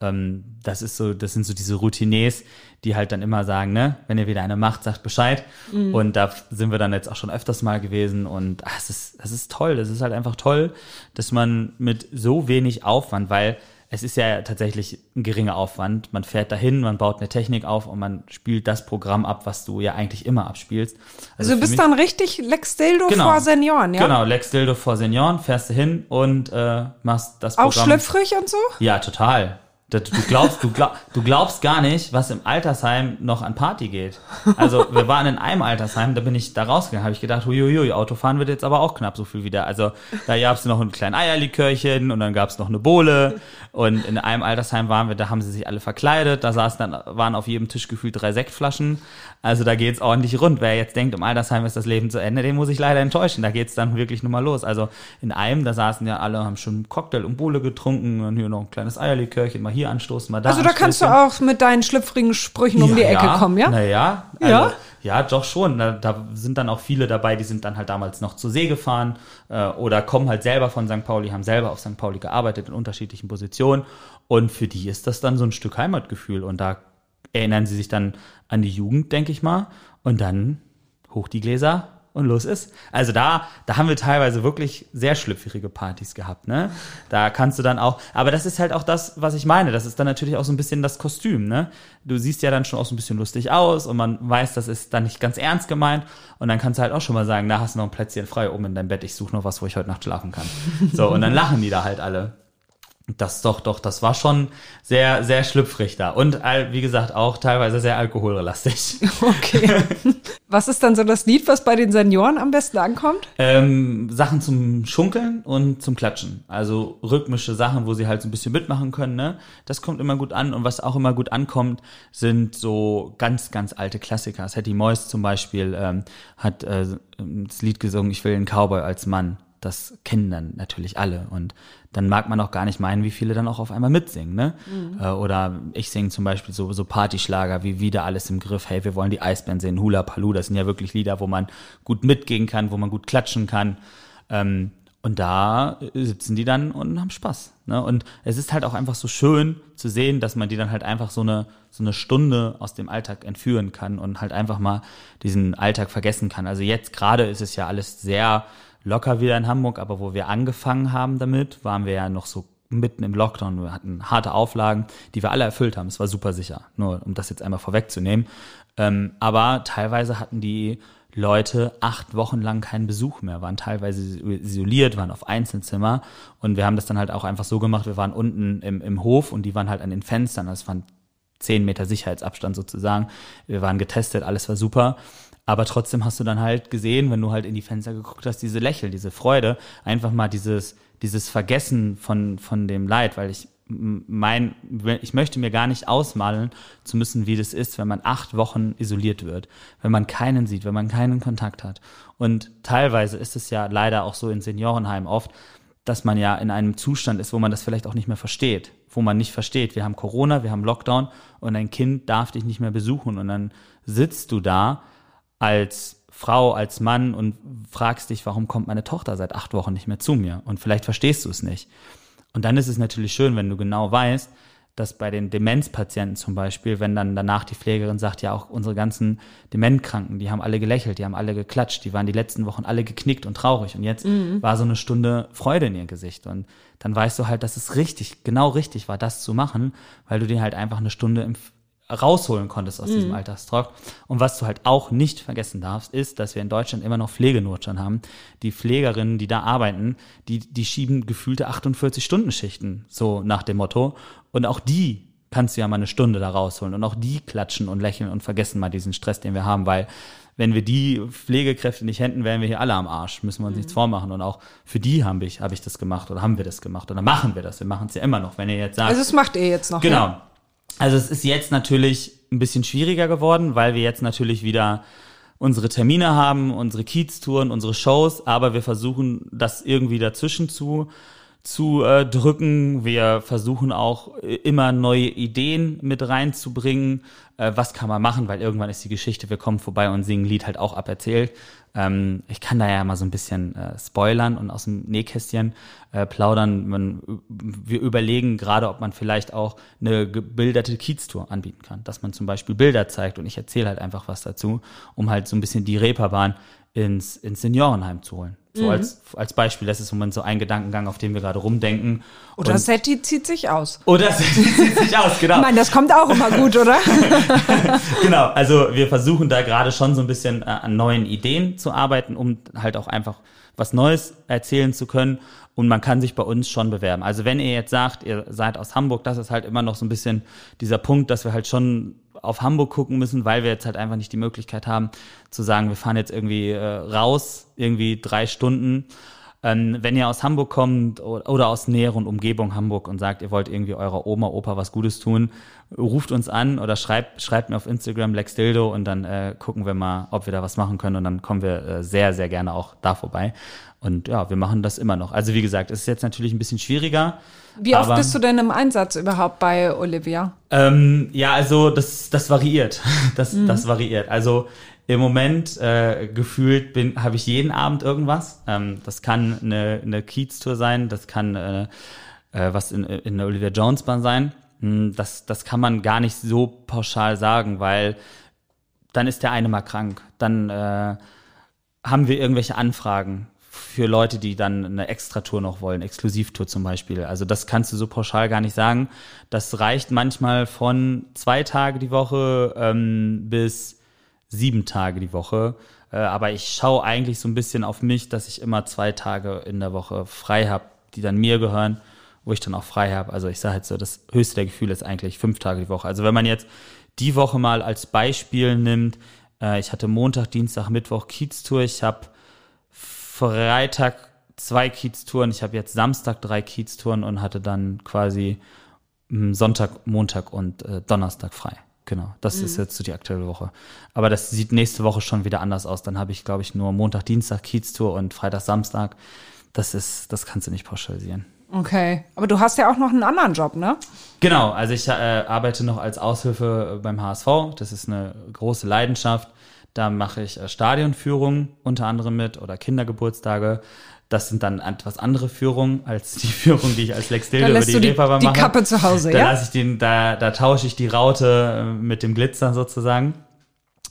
Ähm, das ist so, das sind so diese Routiniers, die halt dann immer sagen, ne, wenn ihr wieder eine macht, sagt Bescheid. Mhm. Und da sind wir dann jetzt auch schon öfters mal gewesen und ach, es ist, das ist toll. Das ist halt einfach toll, dass man mit so wenig Aufwand, weil es ist ja tatsächlich ein geringer Aufwand. Man fährt dahin, man baut eine Technik auf und man spielt das Programm ab, was du ja eigentlich immer abspielst. Also, also du bist dann richtig Lex Dildo genau, vor Senioren, ja? Genau, Lex Dildo vor Senioren, fährst du hin und äh, machst das Programm. Auch schlüpfrig und so? Ja, total. Du glaubst, du, glaub, du glaubst gar nicht, was im Altersheim noch an Party geht. Also wir waren in einem Altersheim, da bin ich da rausgegangen, habe ich gedacht, huiuiui, Autofahren wird jetzt aber auch knapp so viel wieder. Also da gab es noch ein kleines Eierlikörchen und dann gab es noch eine Bohle und in einem Altersheim waren wir, da haben sie sich alle verkleidet, da saßen dann, waren auf jedem Tisch gefühlt drei Sektflaschen. Also da geht's ordentlich rund. Wer jetzt denkt, im Altersheim ist das Leben zu Ende, den muss ich leider enttäuschen. Da geht's dann wirklich nur mal los. Also in einem, da saßen ja alle, haben schon Cocktail und Bohle getrunken und hier noch ein kleines Eierlikörchen, mal hier anstoßen, mal da Also da kannst du auch mit deinen schlüpfrigen Sprüchen um die Ecke ja, kommen, ja? Naja, also, Ja? ja, doch schon. Da, da sind dann auch viele dabei, die sind dann halt damals noch zur See gefahren äh, oder kommen halt selber von St. Pauli, haben selber auf St. Pauli gearbeitet in unterschiedlichen Positionen. Und für die ist das dann so ein Stück Heimatgefühl. Und da erinnern sie sich dann an die Jugend, denke ich mal. Und dann hoch die Gläser und los ist. Also da, da haben wir teilweise wirklich sehr schlüpfrige Partys gehabt, ne? Da kannst du dann auch, aber das ist halt auch das, was ich meine. Das ist dann natürlich auch so ein bisschen das Kostüm, ne? Du siehst ja dann schon auch so ein bisschen lustig aus und man weiß, das ist dann nicht ganz ernst gemeint. Und dann kannst du halt auch schon mal sagen, da hast du noch ein Plätzchen frei oben in deinem Bett, ich suche noch was, wo ich heute Nacht schlafen kann. So, und dann lachen die da halt alle. Das doch, doch, das war schon sehr, sehr schlüpfrig da. Und wie gesagt, auch teilweise sehr alkohollastig. [LAUGHS] Okay. Was ist dann so das Lied, was bei den Senioren am besten ankommt? Ähm, Sachen zum Schunkeln und zum Klatschen. Also rhythmische Sachen, wo sie halt so ein bisschen mitmachen können, ne? Das kommt immer gut an. Und was auch immer gut ankommt, sind so ganz, ganz alte Klassiker. Hetty Moyes zum Beispiel ähm, hat äh, das Lied gesungen, Ich will einen Cowboy als Mann das kennen dann natürlich alle. Und dann mag man auch gar nicht meinen, wie viele dann auch auf einmal mitsingen. Ne? Mhm. Oder ich singe zum Beispiel so, so Partyschlager wie Wieder alles im Griff, hey, wir wollen die Eisbären sehen, Hula Palu, das sind ja wirklich Lieder, wo man gut mitgehen kann, wo man gut klatschen kann. Ähm, Und da äh, sitzen die dann und haben Spaß. Ne? Und es ist halt auch einfach so schön zu sehen, dass man die dann halt einfach so eine, so eine Stunde aus dem Alltag entführen kann und halt einfach mal diesen Alltag vergessen kann. Also jetzt gerade ist es ja alles sehr locker wieder in Hamburg, aber wo wir angefangen haben damit, waren wir ja noch so mitten im Lockdown. Wir hatten harte Auflagen, die wir alle erfüllt haben. Es war super sicher, nur um das jetzt einmal vorwegzunehmen. Ähm, aber teilweise hatten die Leute acht Wochen lang keinen Besuch mehr, waren teilweise isoliert, waren auf Einzelzimmer und wir haben das dann halt auch einfach so gemacht, wir waren unten im, im Hof und die waren halt an den Fenstern, das waren zehn Meter Sicherheitsabstand sozusagen. Wir waren getestet, alles war super. Aber trotzdem hast du dann halt gesehen, wenn du halt in die Fenster geguckt hast, diese Lächeln, diese Freude, einfach mal dieses, dieses Vergessen von, von dem Leid, weil ich mein, ich möchte mir gar nicht ausmalen zu müssen, wie das ist, wenn man acht Wochen isoliert wird, wenn man keinen sieht, wenn man keinen Kontakt hat. Und teilweise ist es ja leider auch so in Seniorenheimen oft, dass man ja in einem Zustand ist, wo man das vielleicht auch nicht mehr versteht, wo man nicht versteht, wir haben Corona, wir haben Lockdown und ein Kind darf dich nicht mehr besuchen und dann sitzt du da als Frau, als Mann und fragst dich, warum kommt meine Tochter seit acht Wochen nicht mehr zu mir? Und vielleicht verstehst du es nicht. Und dann ist es natürlich schön, wenn du genau weißt, dass bei den Demenzpatienten zum Beispiel, wenn dann danach die Pflegerin sagt, ja auch unsere ganzen Dementkranken, die haben alle gelächelt, die haben alle geklatscht, die waren die letzten Wochen alle geknickt und traurig und jetzt mhm. war so eine Stunde Freude in ihr Gesicht und dann weißt du halt, dass es richtig, genau richtig war, das zu machen, weil du dir halt einfach eine Stunde im rausholen konntest aus mhm. diesem Alltagstrock. Und was du halt auch nicht vergessen darfst, ist, dass wir in Deutschland immer noch Pflegenotstand haben. Die Pflegerinnen, die da arbeiten, die, die schieben gefühlte 48-Stunden-Schichten, so nach dem Motto. Und auch die kannst du ja mal eine Stunde da rausholen. Und auch die klatschen und lächeln und vergessen mal diesen Stress, den wir haben, weil wenn wir die Pflegekräfte nicht hätten, wären wir hier alle am Arsch. Müssen wir uns mhm. nichts vormachen. Und auch für die habe ich, hab ich das gemacht oder haben wir das gemacht oder machen wir das. Wir machen es ja immer noch. Wenn ihr jetzt sagt. Also es macht ihr jetzt noch. Genau. Ja? Also es ist jetzt natürlich ein bisschen schwieriger geworden, weil wir jetzt natürlich wieder unsere Termine haben, unsere Kiez-Touren, unsere Shows, aber wir versuchen das irgendwie dazwischen zu zu äh, drücken. Wir versuchen auch äh, immer neue Ideen mit reinzubringen. Äh, was kann man machen? Weil irgendwann ist die Geschichte, wir kommen vorbei und singen Lied halt auch aberzählt. Ähm, ich kann da ja mal so ein bisschen äh, spoilern und aus dem Nähkästchen äh, plaudern. Man, wir überlegen gerade, ob man vielleicht auch eine gebilderte Kiez-Tour anbieten kann. Dass man zum Beispiel Bilder zeigt und ich erzähle halt einfach was dazu, um halt so ein bisschen die Reeperbahn ins, ins Seniorenheim zu holen. So mhm. als, als Beispiel, das ist im Moment so ein Gedankengang, auf den wir gerade rumdenken. Oder und, Setti zieht sich aus. Oder Setti [LAUGHS] zieht sich aus, genau. Ich meine, das kommt auch immer gut, oder? [LAUGHS] genau, also wir versuchen da gerade schon so ein bisschen äh, an neuen Ideen zu arbeiten, um halt auch einfach was Neues erzählen zu können. Und man kann sich bei uns schon bewerben. Also wenn ihr jetzt sagt, ihr seid aus Hamburg, das ist halt immer noch so ein bisschen dieser Punkt, dass wir halt schon auf Hamburg gucken müssen, weil wir jetzt halt einfach nicht die Möglichkeit haben zu sagen, wir fahren jetzt irgendwie äh, raus, irgendwie drei Stunden. Ähm, wenn ihr aus Hamburg kommt oder aus näheren Umgebung Hamburg und sagt, ihr wollt irgendwie eurer Oma, Opa was Gutes tun, ruft uns an oder schreibt, schreibt mir auf Instagram LexDildo und dann äh, gucken wir mal, ob wir da was machen können und dann kommen wir äh, sehr, sehr gerne auch da vorbei. Und ja, wir machen das immer noch. Also wie gesagt, es ist jetzt natürlich ein bisschen schwieriger. Wie oft aber, bist du denn im Einsatz überhaupt bei Olivia? Ähm, ja, also das, das variiert. [LAUGHS] Das, mhm. das variiert. Also im Moment äh, gefühlt bin habe ich jeden Abend irgendwas. Ähm, das kann eine, eine Kiez-Tour sein, das kann äh, äh, was in, in der Olivia Jones Bahn sein. Hm, das, das kann man gar nicht so pauschal sagen, weil dann ist der eine mal krank. Dann äh, haben wir irgendwelche Anfragen für Leute, die dann eine Extratour noch wollen, Exklusivtour zum Beispiel. Also das kannst du so pauschal gar nicht sagen. Das reicht manchmal von zwei Tage die Woche ähm, bis sieben Tage die Woche. Äh, aber ich schaue eigentlich so ein bisschen auf mich, dass ich immer zwei Tage in der Woche frei habe, die dann mir gehören, wo ich dann auch frei habe. Also ich sage jetzt so, das höchste der Gefühle ist eigentlich fünf Tage die Woche. Also wenn man jetzt die Woche mal als Beispiel nimmt, äh, ich hatte Montag, Dienstag, Mittwoch Kiez-Tour, ich habe Freitag zwei Kiez-Touren, ich habe jetzt Samstag drei Kiez-Touren und hatte dann quasi hm, Sonntag, Montag und äh, Donnerstag frei. Genau, das mhm. ist jetzt so die aktuelle Woche. Aber das sieht nächste Woche schon wieder anders aus. Dann habe ich, glaube ich, nur Montag, Dienstag Kiez-Tour und Freitag, Samstag. Das ist, das kannst du nicht pauschalisieren. Okay, aber du hast ja auch noch einen anderen Job, ne? Genau, also ich äh, arbeite noch als Aushilfe beim HSV. Das ist eine große Leidenschaft. Da mache ich äh, Stadionführungen unter anderem mit oder Kindergeburtstage. Das sind dann etwas andere Führungen als die [LAUGHS] Führung, die ich als Lex Dildo über die die, Reeperbahn die mache. Kappe zu Hause, Da ja? lasse ich den, da, da tausche ich die Raute äh, mit dem Glitzer sozusagen.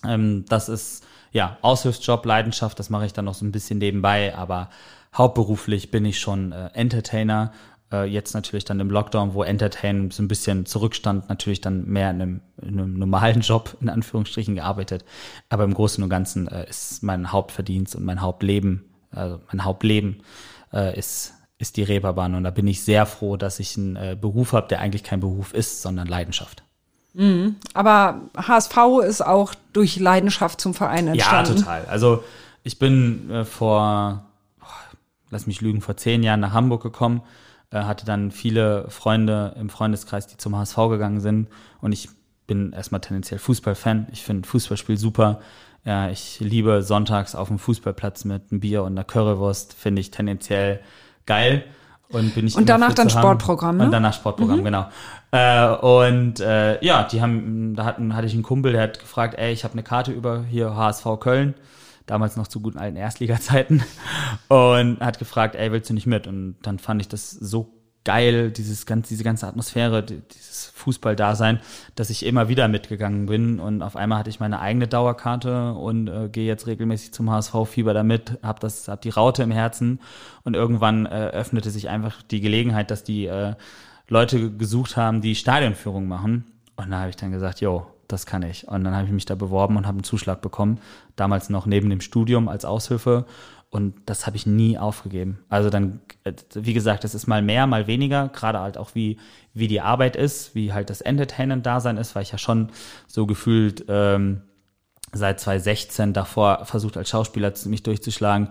Ähm, das ist ja Aushilfsjob, Leidenschaft, das mache ich dann noch so ein bisschen nebenbei, aber hauptberuflich bin ich schon äh, Entertainer. Äh, jetzt natürlich dann im Lockdown, wo Entertainment so ein bisschen zurückstand, natürlich dann mehr in einem, in einem normalen Job in Anführungsstrichen gearbeitet. Aber im Großen und Ganzen äh, ist mein Hauptverdienst und mein Hauptleben, also mein Hauptleben äh, ist ist die Reeperbahn und da bin ich sehr froh, dass ich einen äh, Beruf habe, der eigentlich kein Beruf ist, sondern Leidenschaft. Aber HSV ist auch durch Leidenschaft zum Verein Ja, entstanden. total. Also ich bin äh, vor, oh, lass mich lügen, vor zehn Jahren nach Hamburg gekommen, äh, hatte dann viele Freunde im Freundeskreis, die zum HSV gegangen sind und ich bin erstmal tendenziell Fußballfan. Ich finde Fußballspiel super. Ja, ich liebe sonntags auf dem Fußballplatz mit einem Bier und einer Currywurst, finde ich tendenziell geil. Und, bin ich Und danach dann. Sportprogramm, ne? Und danach Sportprogramm, genau. Äh, und äh, ja, die haben, da hatten, hatte ich einen Kumpel, der hat gefragt, ey, ich habe eine Karte über hier HSV Köln, damals noch zu guten alten Erstliga-Zeiten, [LAUGHS] und hat gefragt, ey, willst du nicht mit? Und dann fand ich das so geil, dieses ganze, diese ganze Atmosphäre, die- dieses Fußball-Dasein, dass ich immer wieder mitgegangen bin. Und auf einmal hatte ich meine eigene Dauerkarte und äh, gehe jetzt regelmäßig zum HSV-Fieber damit, hab das, hab die Raute im Herzen. Und irgendwann äh, öffnete sich einfach die Gelegenheit, dass die äh, Leute gesucht haben, die Stadionführung machen. Und da habe ich dann gesagt, jo, das kann ich. Und dann habe ich mich da beworben und habe einen Zuschlag bekommen. Damals noch neben dem Studium als Aushilfe. Und das habe ich nie aufgegeben. Also dann, äh, wie gesagt, es ist mal mehr, mal weniger. Gerade halt auch wie, wie die Arbeit ist, wie halt das Entertainment-Dasein ist, weil ich ja schon so gefühlt ähm, seit 2016 davor versucht als Schauspieler mich durchzuschlagen.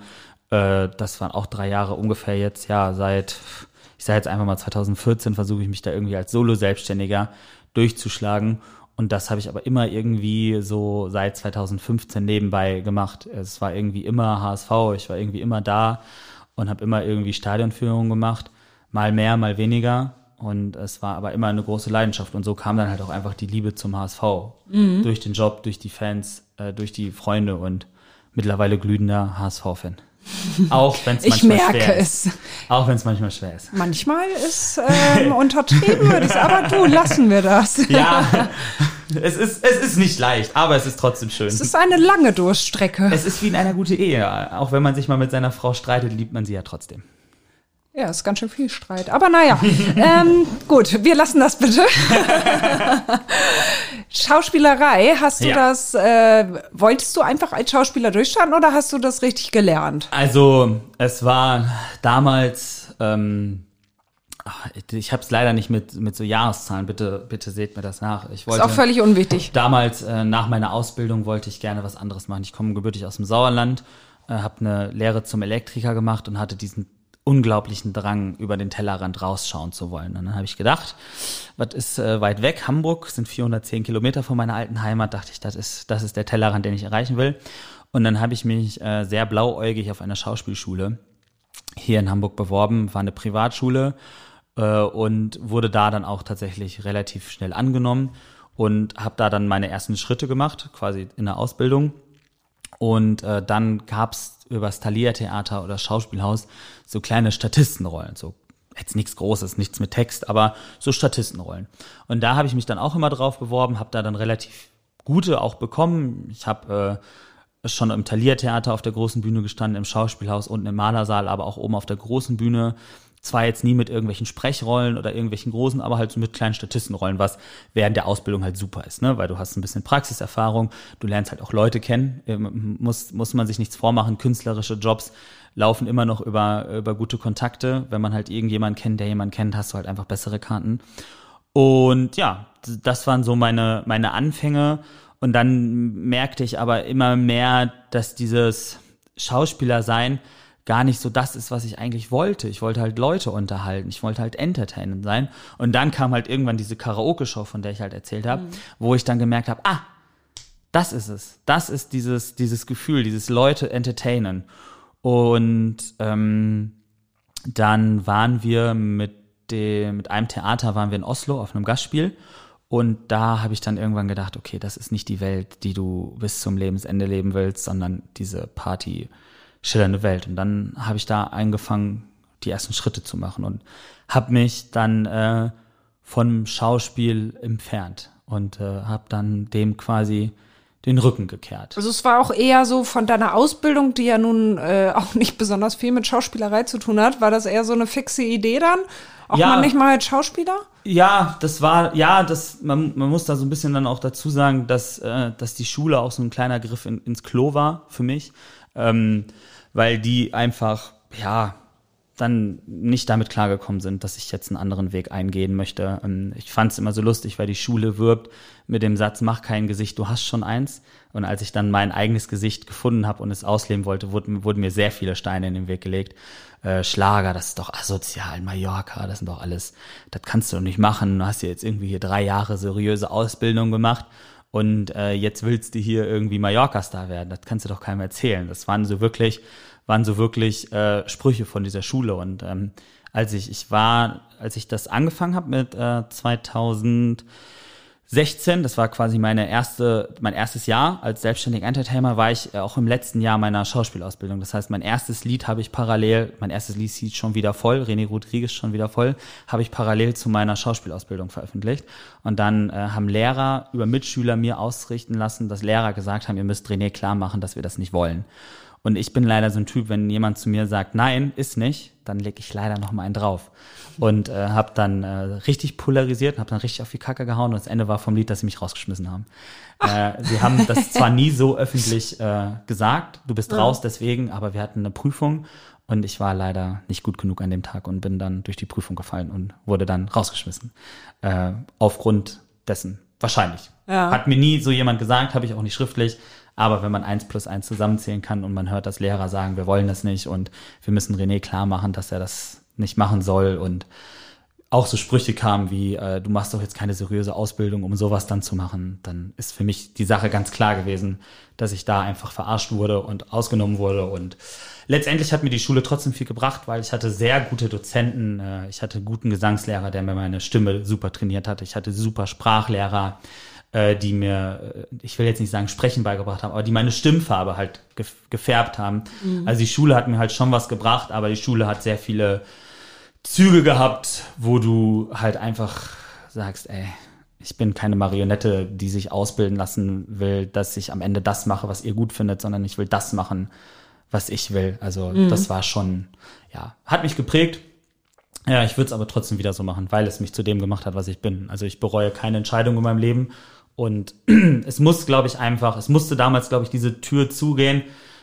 Äh, das waren auch drei Jahre ungefähr jetzt, ja, seit, ich sage jetzt einfach mal 2014 versuche ich mich da irgendwie als Solo-Selbstständiger durchzuschlagen. Und das habe ich aber immer irgendwie so seit 2015 nebenbei gemacht. Es war irgendwie immer HSV, ich war irgendwie immer da und habe immer irgendwie Stadionführung gemacht. Mal mehr, mal weniger. Und es war aber immer eine große Leidenschaft. Und so kam dann halt auch einfach die Liebe zum HSV. Durch den Job, durch die Fans, äh, durch die Freunde und mittlerweile glühender HSV-Fan. Auch wenn es Ich manchmal merke schwer ist. es. Auch wenn es manchmal schwer ist. Manchmal ist ähm, untertrieben, würde ich sagen. Aber du, lassen wir das. Ja, es ist, es ist nicht leicht, aber es ist trotzdem schön. Es ist eine lange Durststrecke. Es ist wie in einer guten Ehe. Auch wenn man sich mal mit seiner Frau streitet, liebt man sie ja trotzdem. Ja, ist ganz schön viel Streit. Aber naja, [LAUGHS] ähm, gut, wir lassen das bitte. [LAUGHS] Schauspielerei, hast du Ja. das, äh, wolltest du einfach als Schauspieler durchstarten oder hast du das richtig gelernt? Also, es war damals, ähm, ach, ich habe es leider nicht mit, mit so Jahreszahlen, bitte, bitte seht mir das nach. Ich Ist wollte auch völlig unwichtig. damals, äh, nach meiner Ausbildung, wollte ich gerne was anderes machen. Ich komme gebürtig aus dem Sauerland, äh, habe eine Lehre zum Elektriker gemacht und hatte diesen unglaublichen Drang, über den Tellerrand rausschauen zu wollen. Und dann habe ich gedacht, was ist äh, weit weg? Hamburg sind 410 Kilometer von meiner alten Heimat. Dachte ich, das ist, das ist der Tellerrand, den ich erreichen will. Und dann habe ich mich äh, sehr blauäugig auf einer Schauspielschule hier in Hamburg beworben, war eine Privatschule äh, und wurde da dann auch tatsächlich relativ schnell angenommen und habe da dann meine ersten Schritte gemacht, quasi in der Ausbildung. Und äh, dann gab's über das Thalia-Theater oder Schauspielhaus so kleine Statistenrollen, so jetzt nichts Großes, nichts mit Text, aber so Statistenrollen. Und da habe ich mich dann auch immer drauf beworben, habe da dann relativ gute auch bekommen. Ich habe äh, schon im Thalia-Theater auf der großen Bühne gestanden, im Schauspielhaus, unten im Malersaal, aber auch oben auf der großen Bühne. Zwar jetzt nie mit irgendwelchen Sprechrollen oder irgendwelchen großen, aber halt so mit kleinen Statistenrollen, was während der Ausbildung halt super ist, ne? Weil du hast ein bisschen Praxiserfahrung, du lernst halt auch Leute kennen, ähm, muss, muss man sich nichts vormachen, künstlerische Jobs laufen immer noch über, über gute Kontakte. Wenn man halt irgendjemanden kennt, der jemanden kennt, hast du halt einfach bessere Karten. Und ja, das waren so meine, meine Anfänge. Und dann merkte ich aber immer mehr, dass dieses Schauspieler sein gar nicht so das ist, was ich eigentlich wollte. Ich wollte halt Leute unterhalten, ich wollte halt entertainend sein. Und dann kam halt irgendwann diese Karaoke-Show, von der ich halt erzählt habe, wo ich dann gemerkt habe, ah, das ist es. Das ist dieses, dieses Gefühl, dieses Leute entertainen. Und ähm, dann waren wir mit dem, mit einem Theater waren wir in Oslo auf einem Gastspiel. Und da habe ich dann irgendwann gedacht, okay, das ist nicht die Welt, die du bis zum Lebensende leben willst, sondern diese Party schillernde Welt. Und dann habe ich da angefangen, die ersten Schritte zu machen und habe mich dann äh, vom Schauspiel entfernt und äh, habe dann dem quasi den Rücken gekehrt. Also es war auch eher so von deiner Ausbildung, die ja nun äh, auch [LAUGHS] nicht besonders viel mit Schauspielerei zu tun hat, war das eher so eine fixe Idee dann? Auch Ja. man nicht mal als Schauspieler? Ja, das war, ja, das, man, man muss da so ein bisschen dann auch dazu sagen, dass, äh, dass die Schule auch so ein kleiner Griff in, ins Klo war für mich, ähm, weil die einfach, ja, dann nicht damit klargekommen sind, dass ich jetzt einen anderen Weg eingehen möchte. Ähm, Ich fand es immer so lustig, weil die Schule wirbt mit dem Satz, mach kein Gesicht, du hast schon eins. Und als ich dann mein eigenes Gesicht gefunden habe und es ausleben wollte, wurden, wurden mir sehr viele Steine in den Weg gelegt. Äh, Schlager, das ist doch asozial, Mallorca, das sind doch alles, das kannst du doch nicht machen. Du hast ja jetzt irgendwie hier drei Jahre seriöse Ausbildung gemacht und äh, jetzt willst du hier irgendwie Mallorca-Star werden. Das kannst du doch keinem erzählen. Das waren so wirklich, waren so wirklich äh, Sprüche von dieser Schule. Und ähm, als ich, ich war, als ich das angefangen habe mit äh, 2016, das war quasi meine erste, mein erstes Jahr als selbstständiger Entertainer, war ich äh, auch im letzten Jahr meiner Schauspielausbildung. Das heißt, mein erstes Lied habe ich parallel, mein erstes Lied sieht schon wieder voll, René Rodriguez schon wieder voll, habe ich parallel zu meiner Schauspielausbildung veröffentlicht. Und dann äh, haben Lehrer über Mitschüler mir ausrichten lassen, dass Lehrer gesagt haben, ihr müsst René klar machen, dass wir das nicht wollen. Und ich bin leider so ein Typ, wenn jemand zu mir sagt, nein, ist nicht, dann leg ich leider noch mal einen drauf. Und äh, habe dann äh, richtig polarisiert und habe dann richtig auf die Kacke gehauen. Und das Ende war vom Lied, dass sie mich rausgeschmissen haben. [LAUGHS] Äh, sie haben das zwar nie so öffentlich äh, gesagt, du bist raus deswegen, aber wir hatten eine Prüfung und ich war leider nicht gut genug an dem Tag und bin dann durch die Prüfung gefallen und wurde dann rausgeschmissen. Äh, aufgrund dessen. Wahrscheinlich. Ja. Hat mir nie so jemand gesagt, habe ich auch nicht schriftlich. Aber wenn man eins plus eins zusammenzählen kann und man hört, dass Lehrer sagen, wir wollen das nicht und wir müssen René klar machen, dass er das nicht machen soll und auch so Sprüche kamen wie, äh, du machst doch jetzt keine seriöse Ausbildung, um sowas dann zu machen, dann ist für mich die Sache ganz klar gewesen, dass ich da einfach verarscht wurde und ausgenommen wurde. Und letztendlich hat mir die Schule trotzdem viel gebracht, weil ich hatte sehr gute Dozenten, äh, ich hatte guten Gesangslehrer, der mir meine Stimme super trainiert hat, ich hatte super Sprachlehrer, äh, die mir, äh, ich will jetzt nicht sagen Sprechen beigebracht haben, aber die meine Stimmfarbe halt gef gefärbt haben. Also die Schule hat mir halt schon was gebracht, aber die Schule hat sehr viele Züge gehabt, wo du halt einfach sagst, ey, ich bin keine Marionette, die sich ausbilden lassen will, dass ich am Ende das mache, was ihr gut findet, sondern ich will das machen, was ich will. Also das war schon, ja, hat mich geprägt. Ja, ich würde es aber trotzdem wieder so machen, weil es mich zu dem gemacht hat, was ich bin. Also ich bereue keine Entscheidung in meinem Leben und [CLEARS THROAT] es muss, glaube ich, einfach, es musste damals, glaube ich, diese Tür zugehen,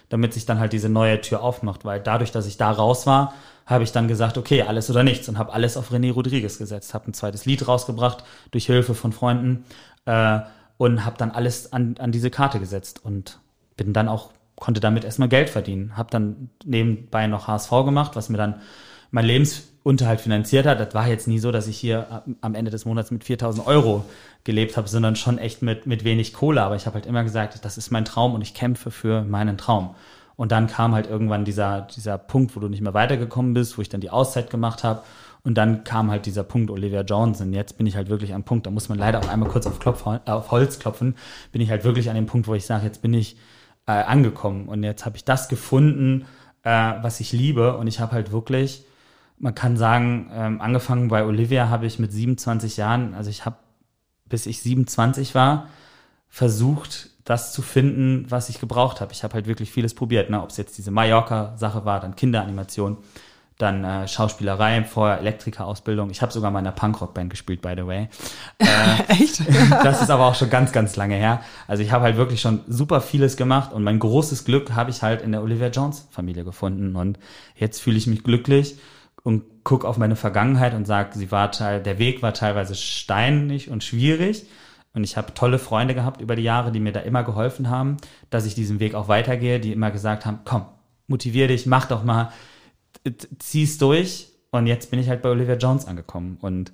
damit sich dann halt diese neue Tür aufmacht, weil dadurch, dass ich da raus war, habe ich dann gesagt, okay, alles oder nichts und habe alles auf René Rodriguez gesetzt, habe ein zweites Lied rausgebracht durch Hilfe von Freunden äh, und habe dann alles an, an diese Karte gesetzt und bin dann auch konnte damit erstmal Geld verdienen, habe dann nebenbei noch HSV gemacht, was mir dann mein Lebensunterhalt finanziert hat. Das war jetzt nie so, dass ich hier am Ende des Monats mit 4000 Euro gelebt habe, sondern schon echt mit, mit wenig Kohle. Aber ich habe halt immer gesagt, das ist mein Traum und ich kämpfe für meinen Traum. Und dann kam halt irgendwann dieser, dieser Punkt, wo du nicht mehr weitergekommen bist, wo ich dann die Auszeit gemacht habe. Und dann kam halt dieser Punkt Olivia Jones. Und jetzt bin ich halt wirklich am Punkt, da muss man leider auch einmal kurz auf, Klopf, auf Holz klopfen, bin ich halt wirklich an dem Punkt, wo ich sage, jetzt bin ich äh, angekommen. Und jetzt habe ich das gefunden, äh, was ich liebe. Und ich habe halt wirklich, man kann sagen, ähm, angefangen bei Olivia habe ich mit 27 Jahren, also ich habe, bis ich 27 war, versucht, das zu finden, was ich gebraucht habe. Ich habe halt wirklich vieles probiert, ne? ob es jetzt diese Mallorca-Sache war, dann Kinderanimation, dann äh, Schauspielerei, vorher Elektrikerausbildung. Ich habe sogar mal in einer Punkrock-Band gespielt, by the way. [LAUGHS] Echt? [LAUGHS] Das ist aber auch schon ganz, ganz lange her. Also ich habe halt wirklich schon super vieles gemacht und mein großes Glück habe ich halt in der Olivia Jones Familie gefunden und jetzt fühle ich mich glücklich und guck auf meine Vergangenheit und sage, sie war teil, der Weg war teilweise steinig und schwierig. Und ich habe tolle Freunde gehabt über die Jahre, die mir da immer geholfen haben, dass ich diesen Weg auch weitergehe, die immer gesagt haben, komm, motivier dich, mach doch mal, zieh's durch. Und jetzt bin ich halt bei Olivia Jones angekommen. Und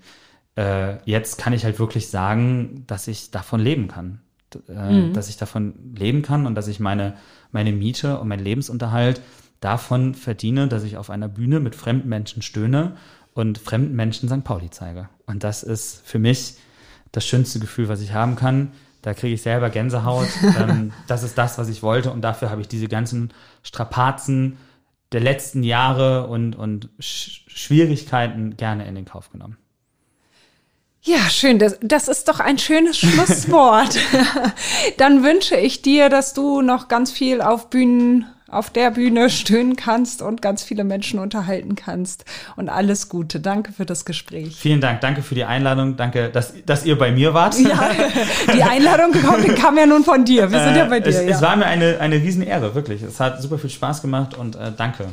äh, jetzt kann ich halt wirklich sagen, dass ich davon leben kann. Äh, Dass ich davon leben kann und dass ich meine, meine Miete und meinen Lebensunterhalt davon verdiene, dass ich auf einer Bühne mit fremden Menschen stöhne und fremden Menschen St. Pauli zeige. Und das ist für mich das schönste Gefühl, was ich haben kann, Da kriege ich selber Gänsehaut. [LAUGHS] ähm, das ist das, was ich wollte und dafür habe ich diese ganzen Strapazen der letzten Jahre und, und Sch Schwierigkeiten gerne in den Kauf genommen. Ja, schön. Das, das ist doch ein schönes [LAUGHS] Schlusswort. [LAUGHS] Dann wünsche ich dir, dass du noch ganz viel auf Bühnen, auf der Bühne stöhnen kannst und ganz viele Menschen unterhalten kannst. Und alles Gute. Danke für das Gespräch. Vielen Dank. Danke für die Einladung. Danke, dass, dass ihr bei mir wart. Ja, die Einladung kam, kam ja nun von dir. Wir sind ja bei dir. Es, ja. es war mir eine, eine Riesenehre, wirklich. Es hat super viel Spaß gemacht und äh, danke.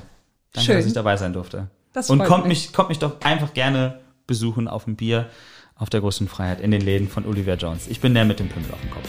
Danke, Schön. dass ich dabei sein durfte. Das und kommt mich. mich, kommt mich doch einfach gerne besuchen auf ein Bier auf der großen Freiheit in den Läden von Olivia Jones. Ich bin der mit dem Pimmel auf dem Kopf.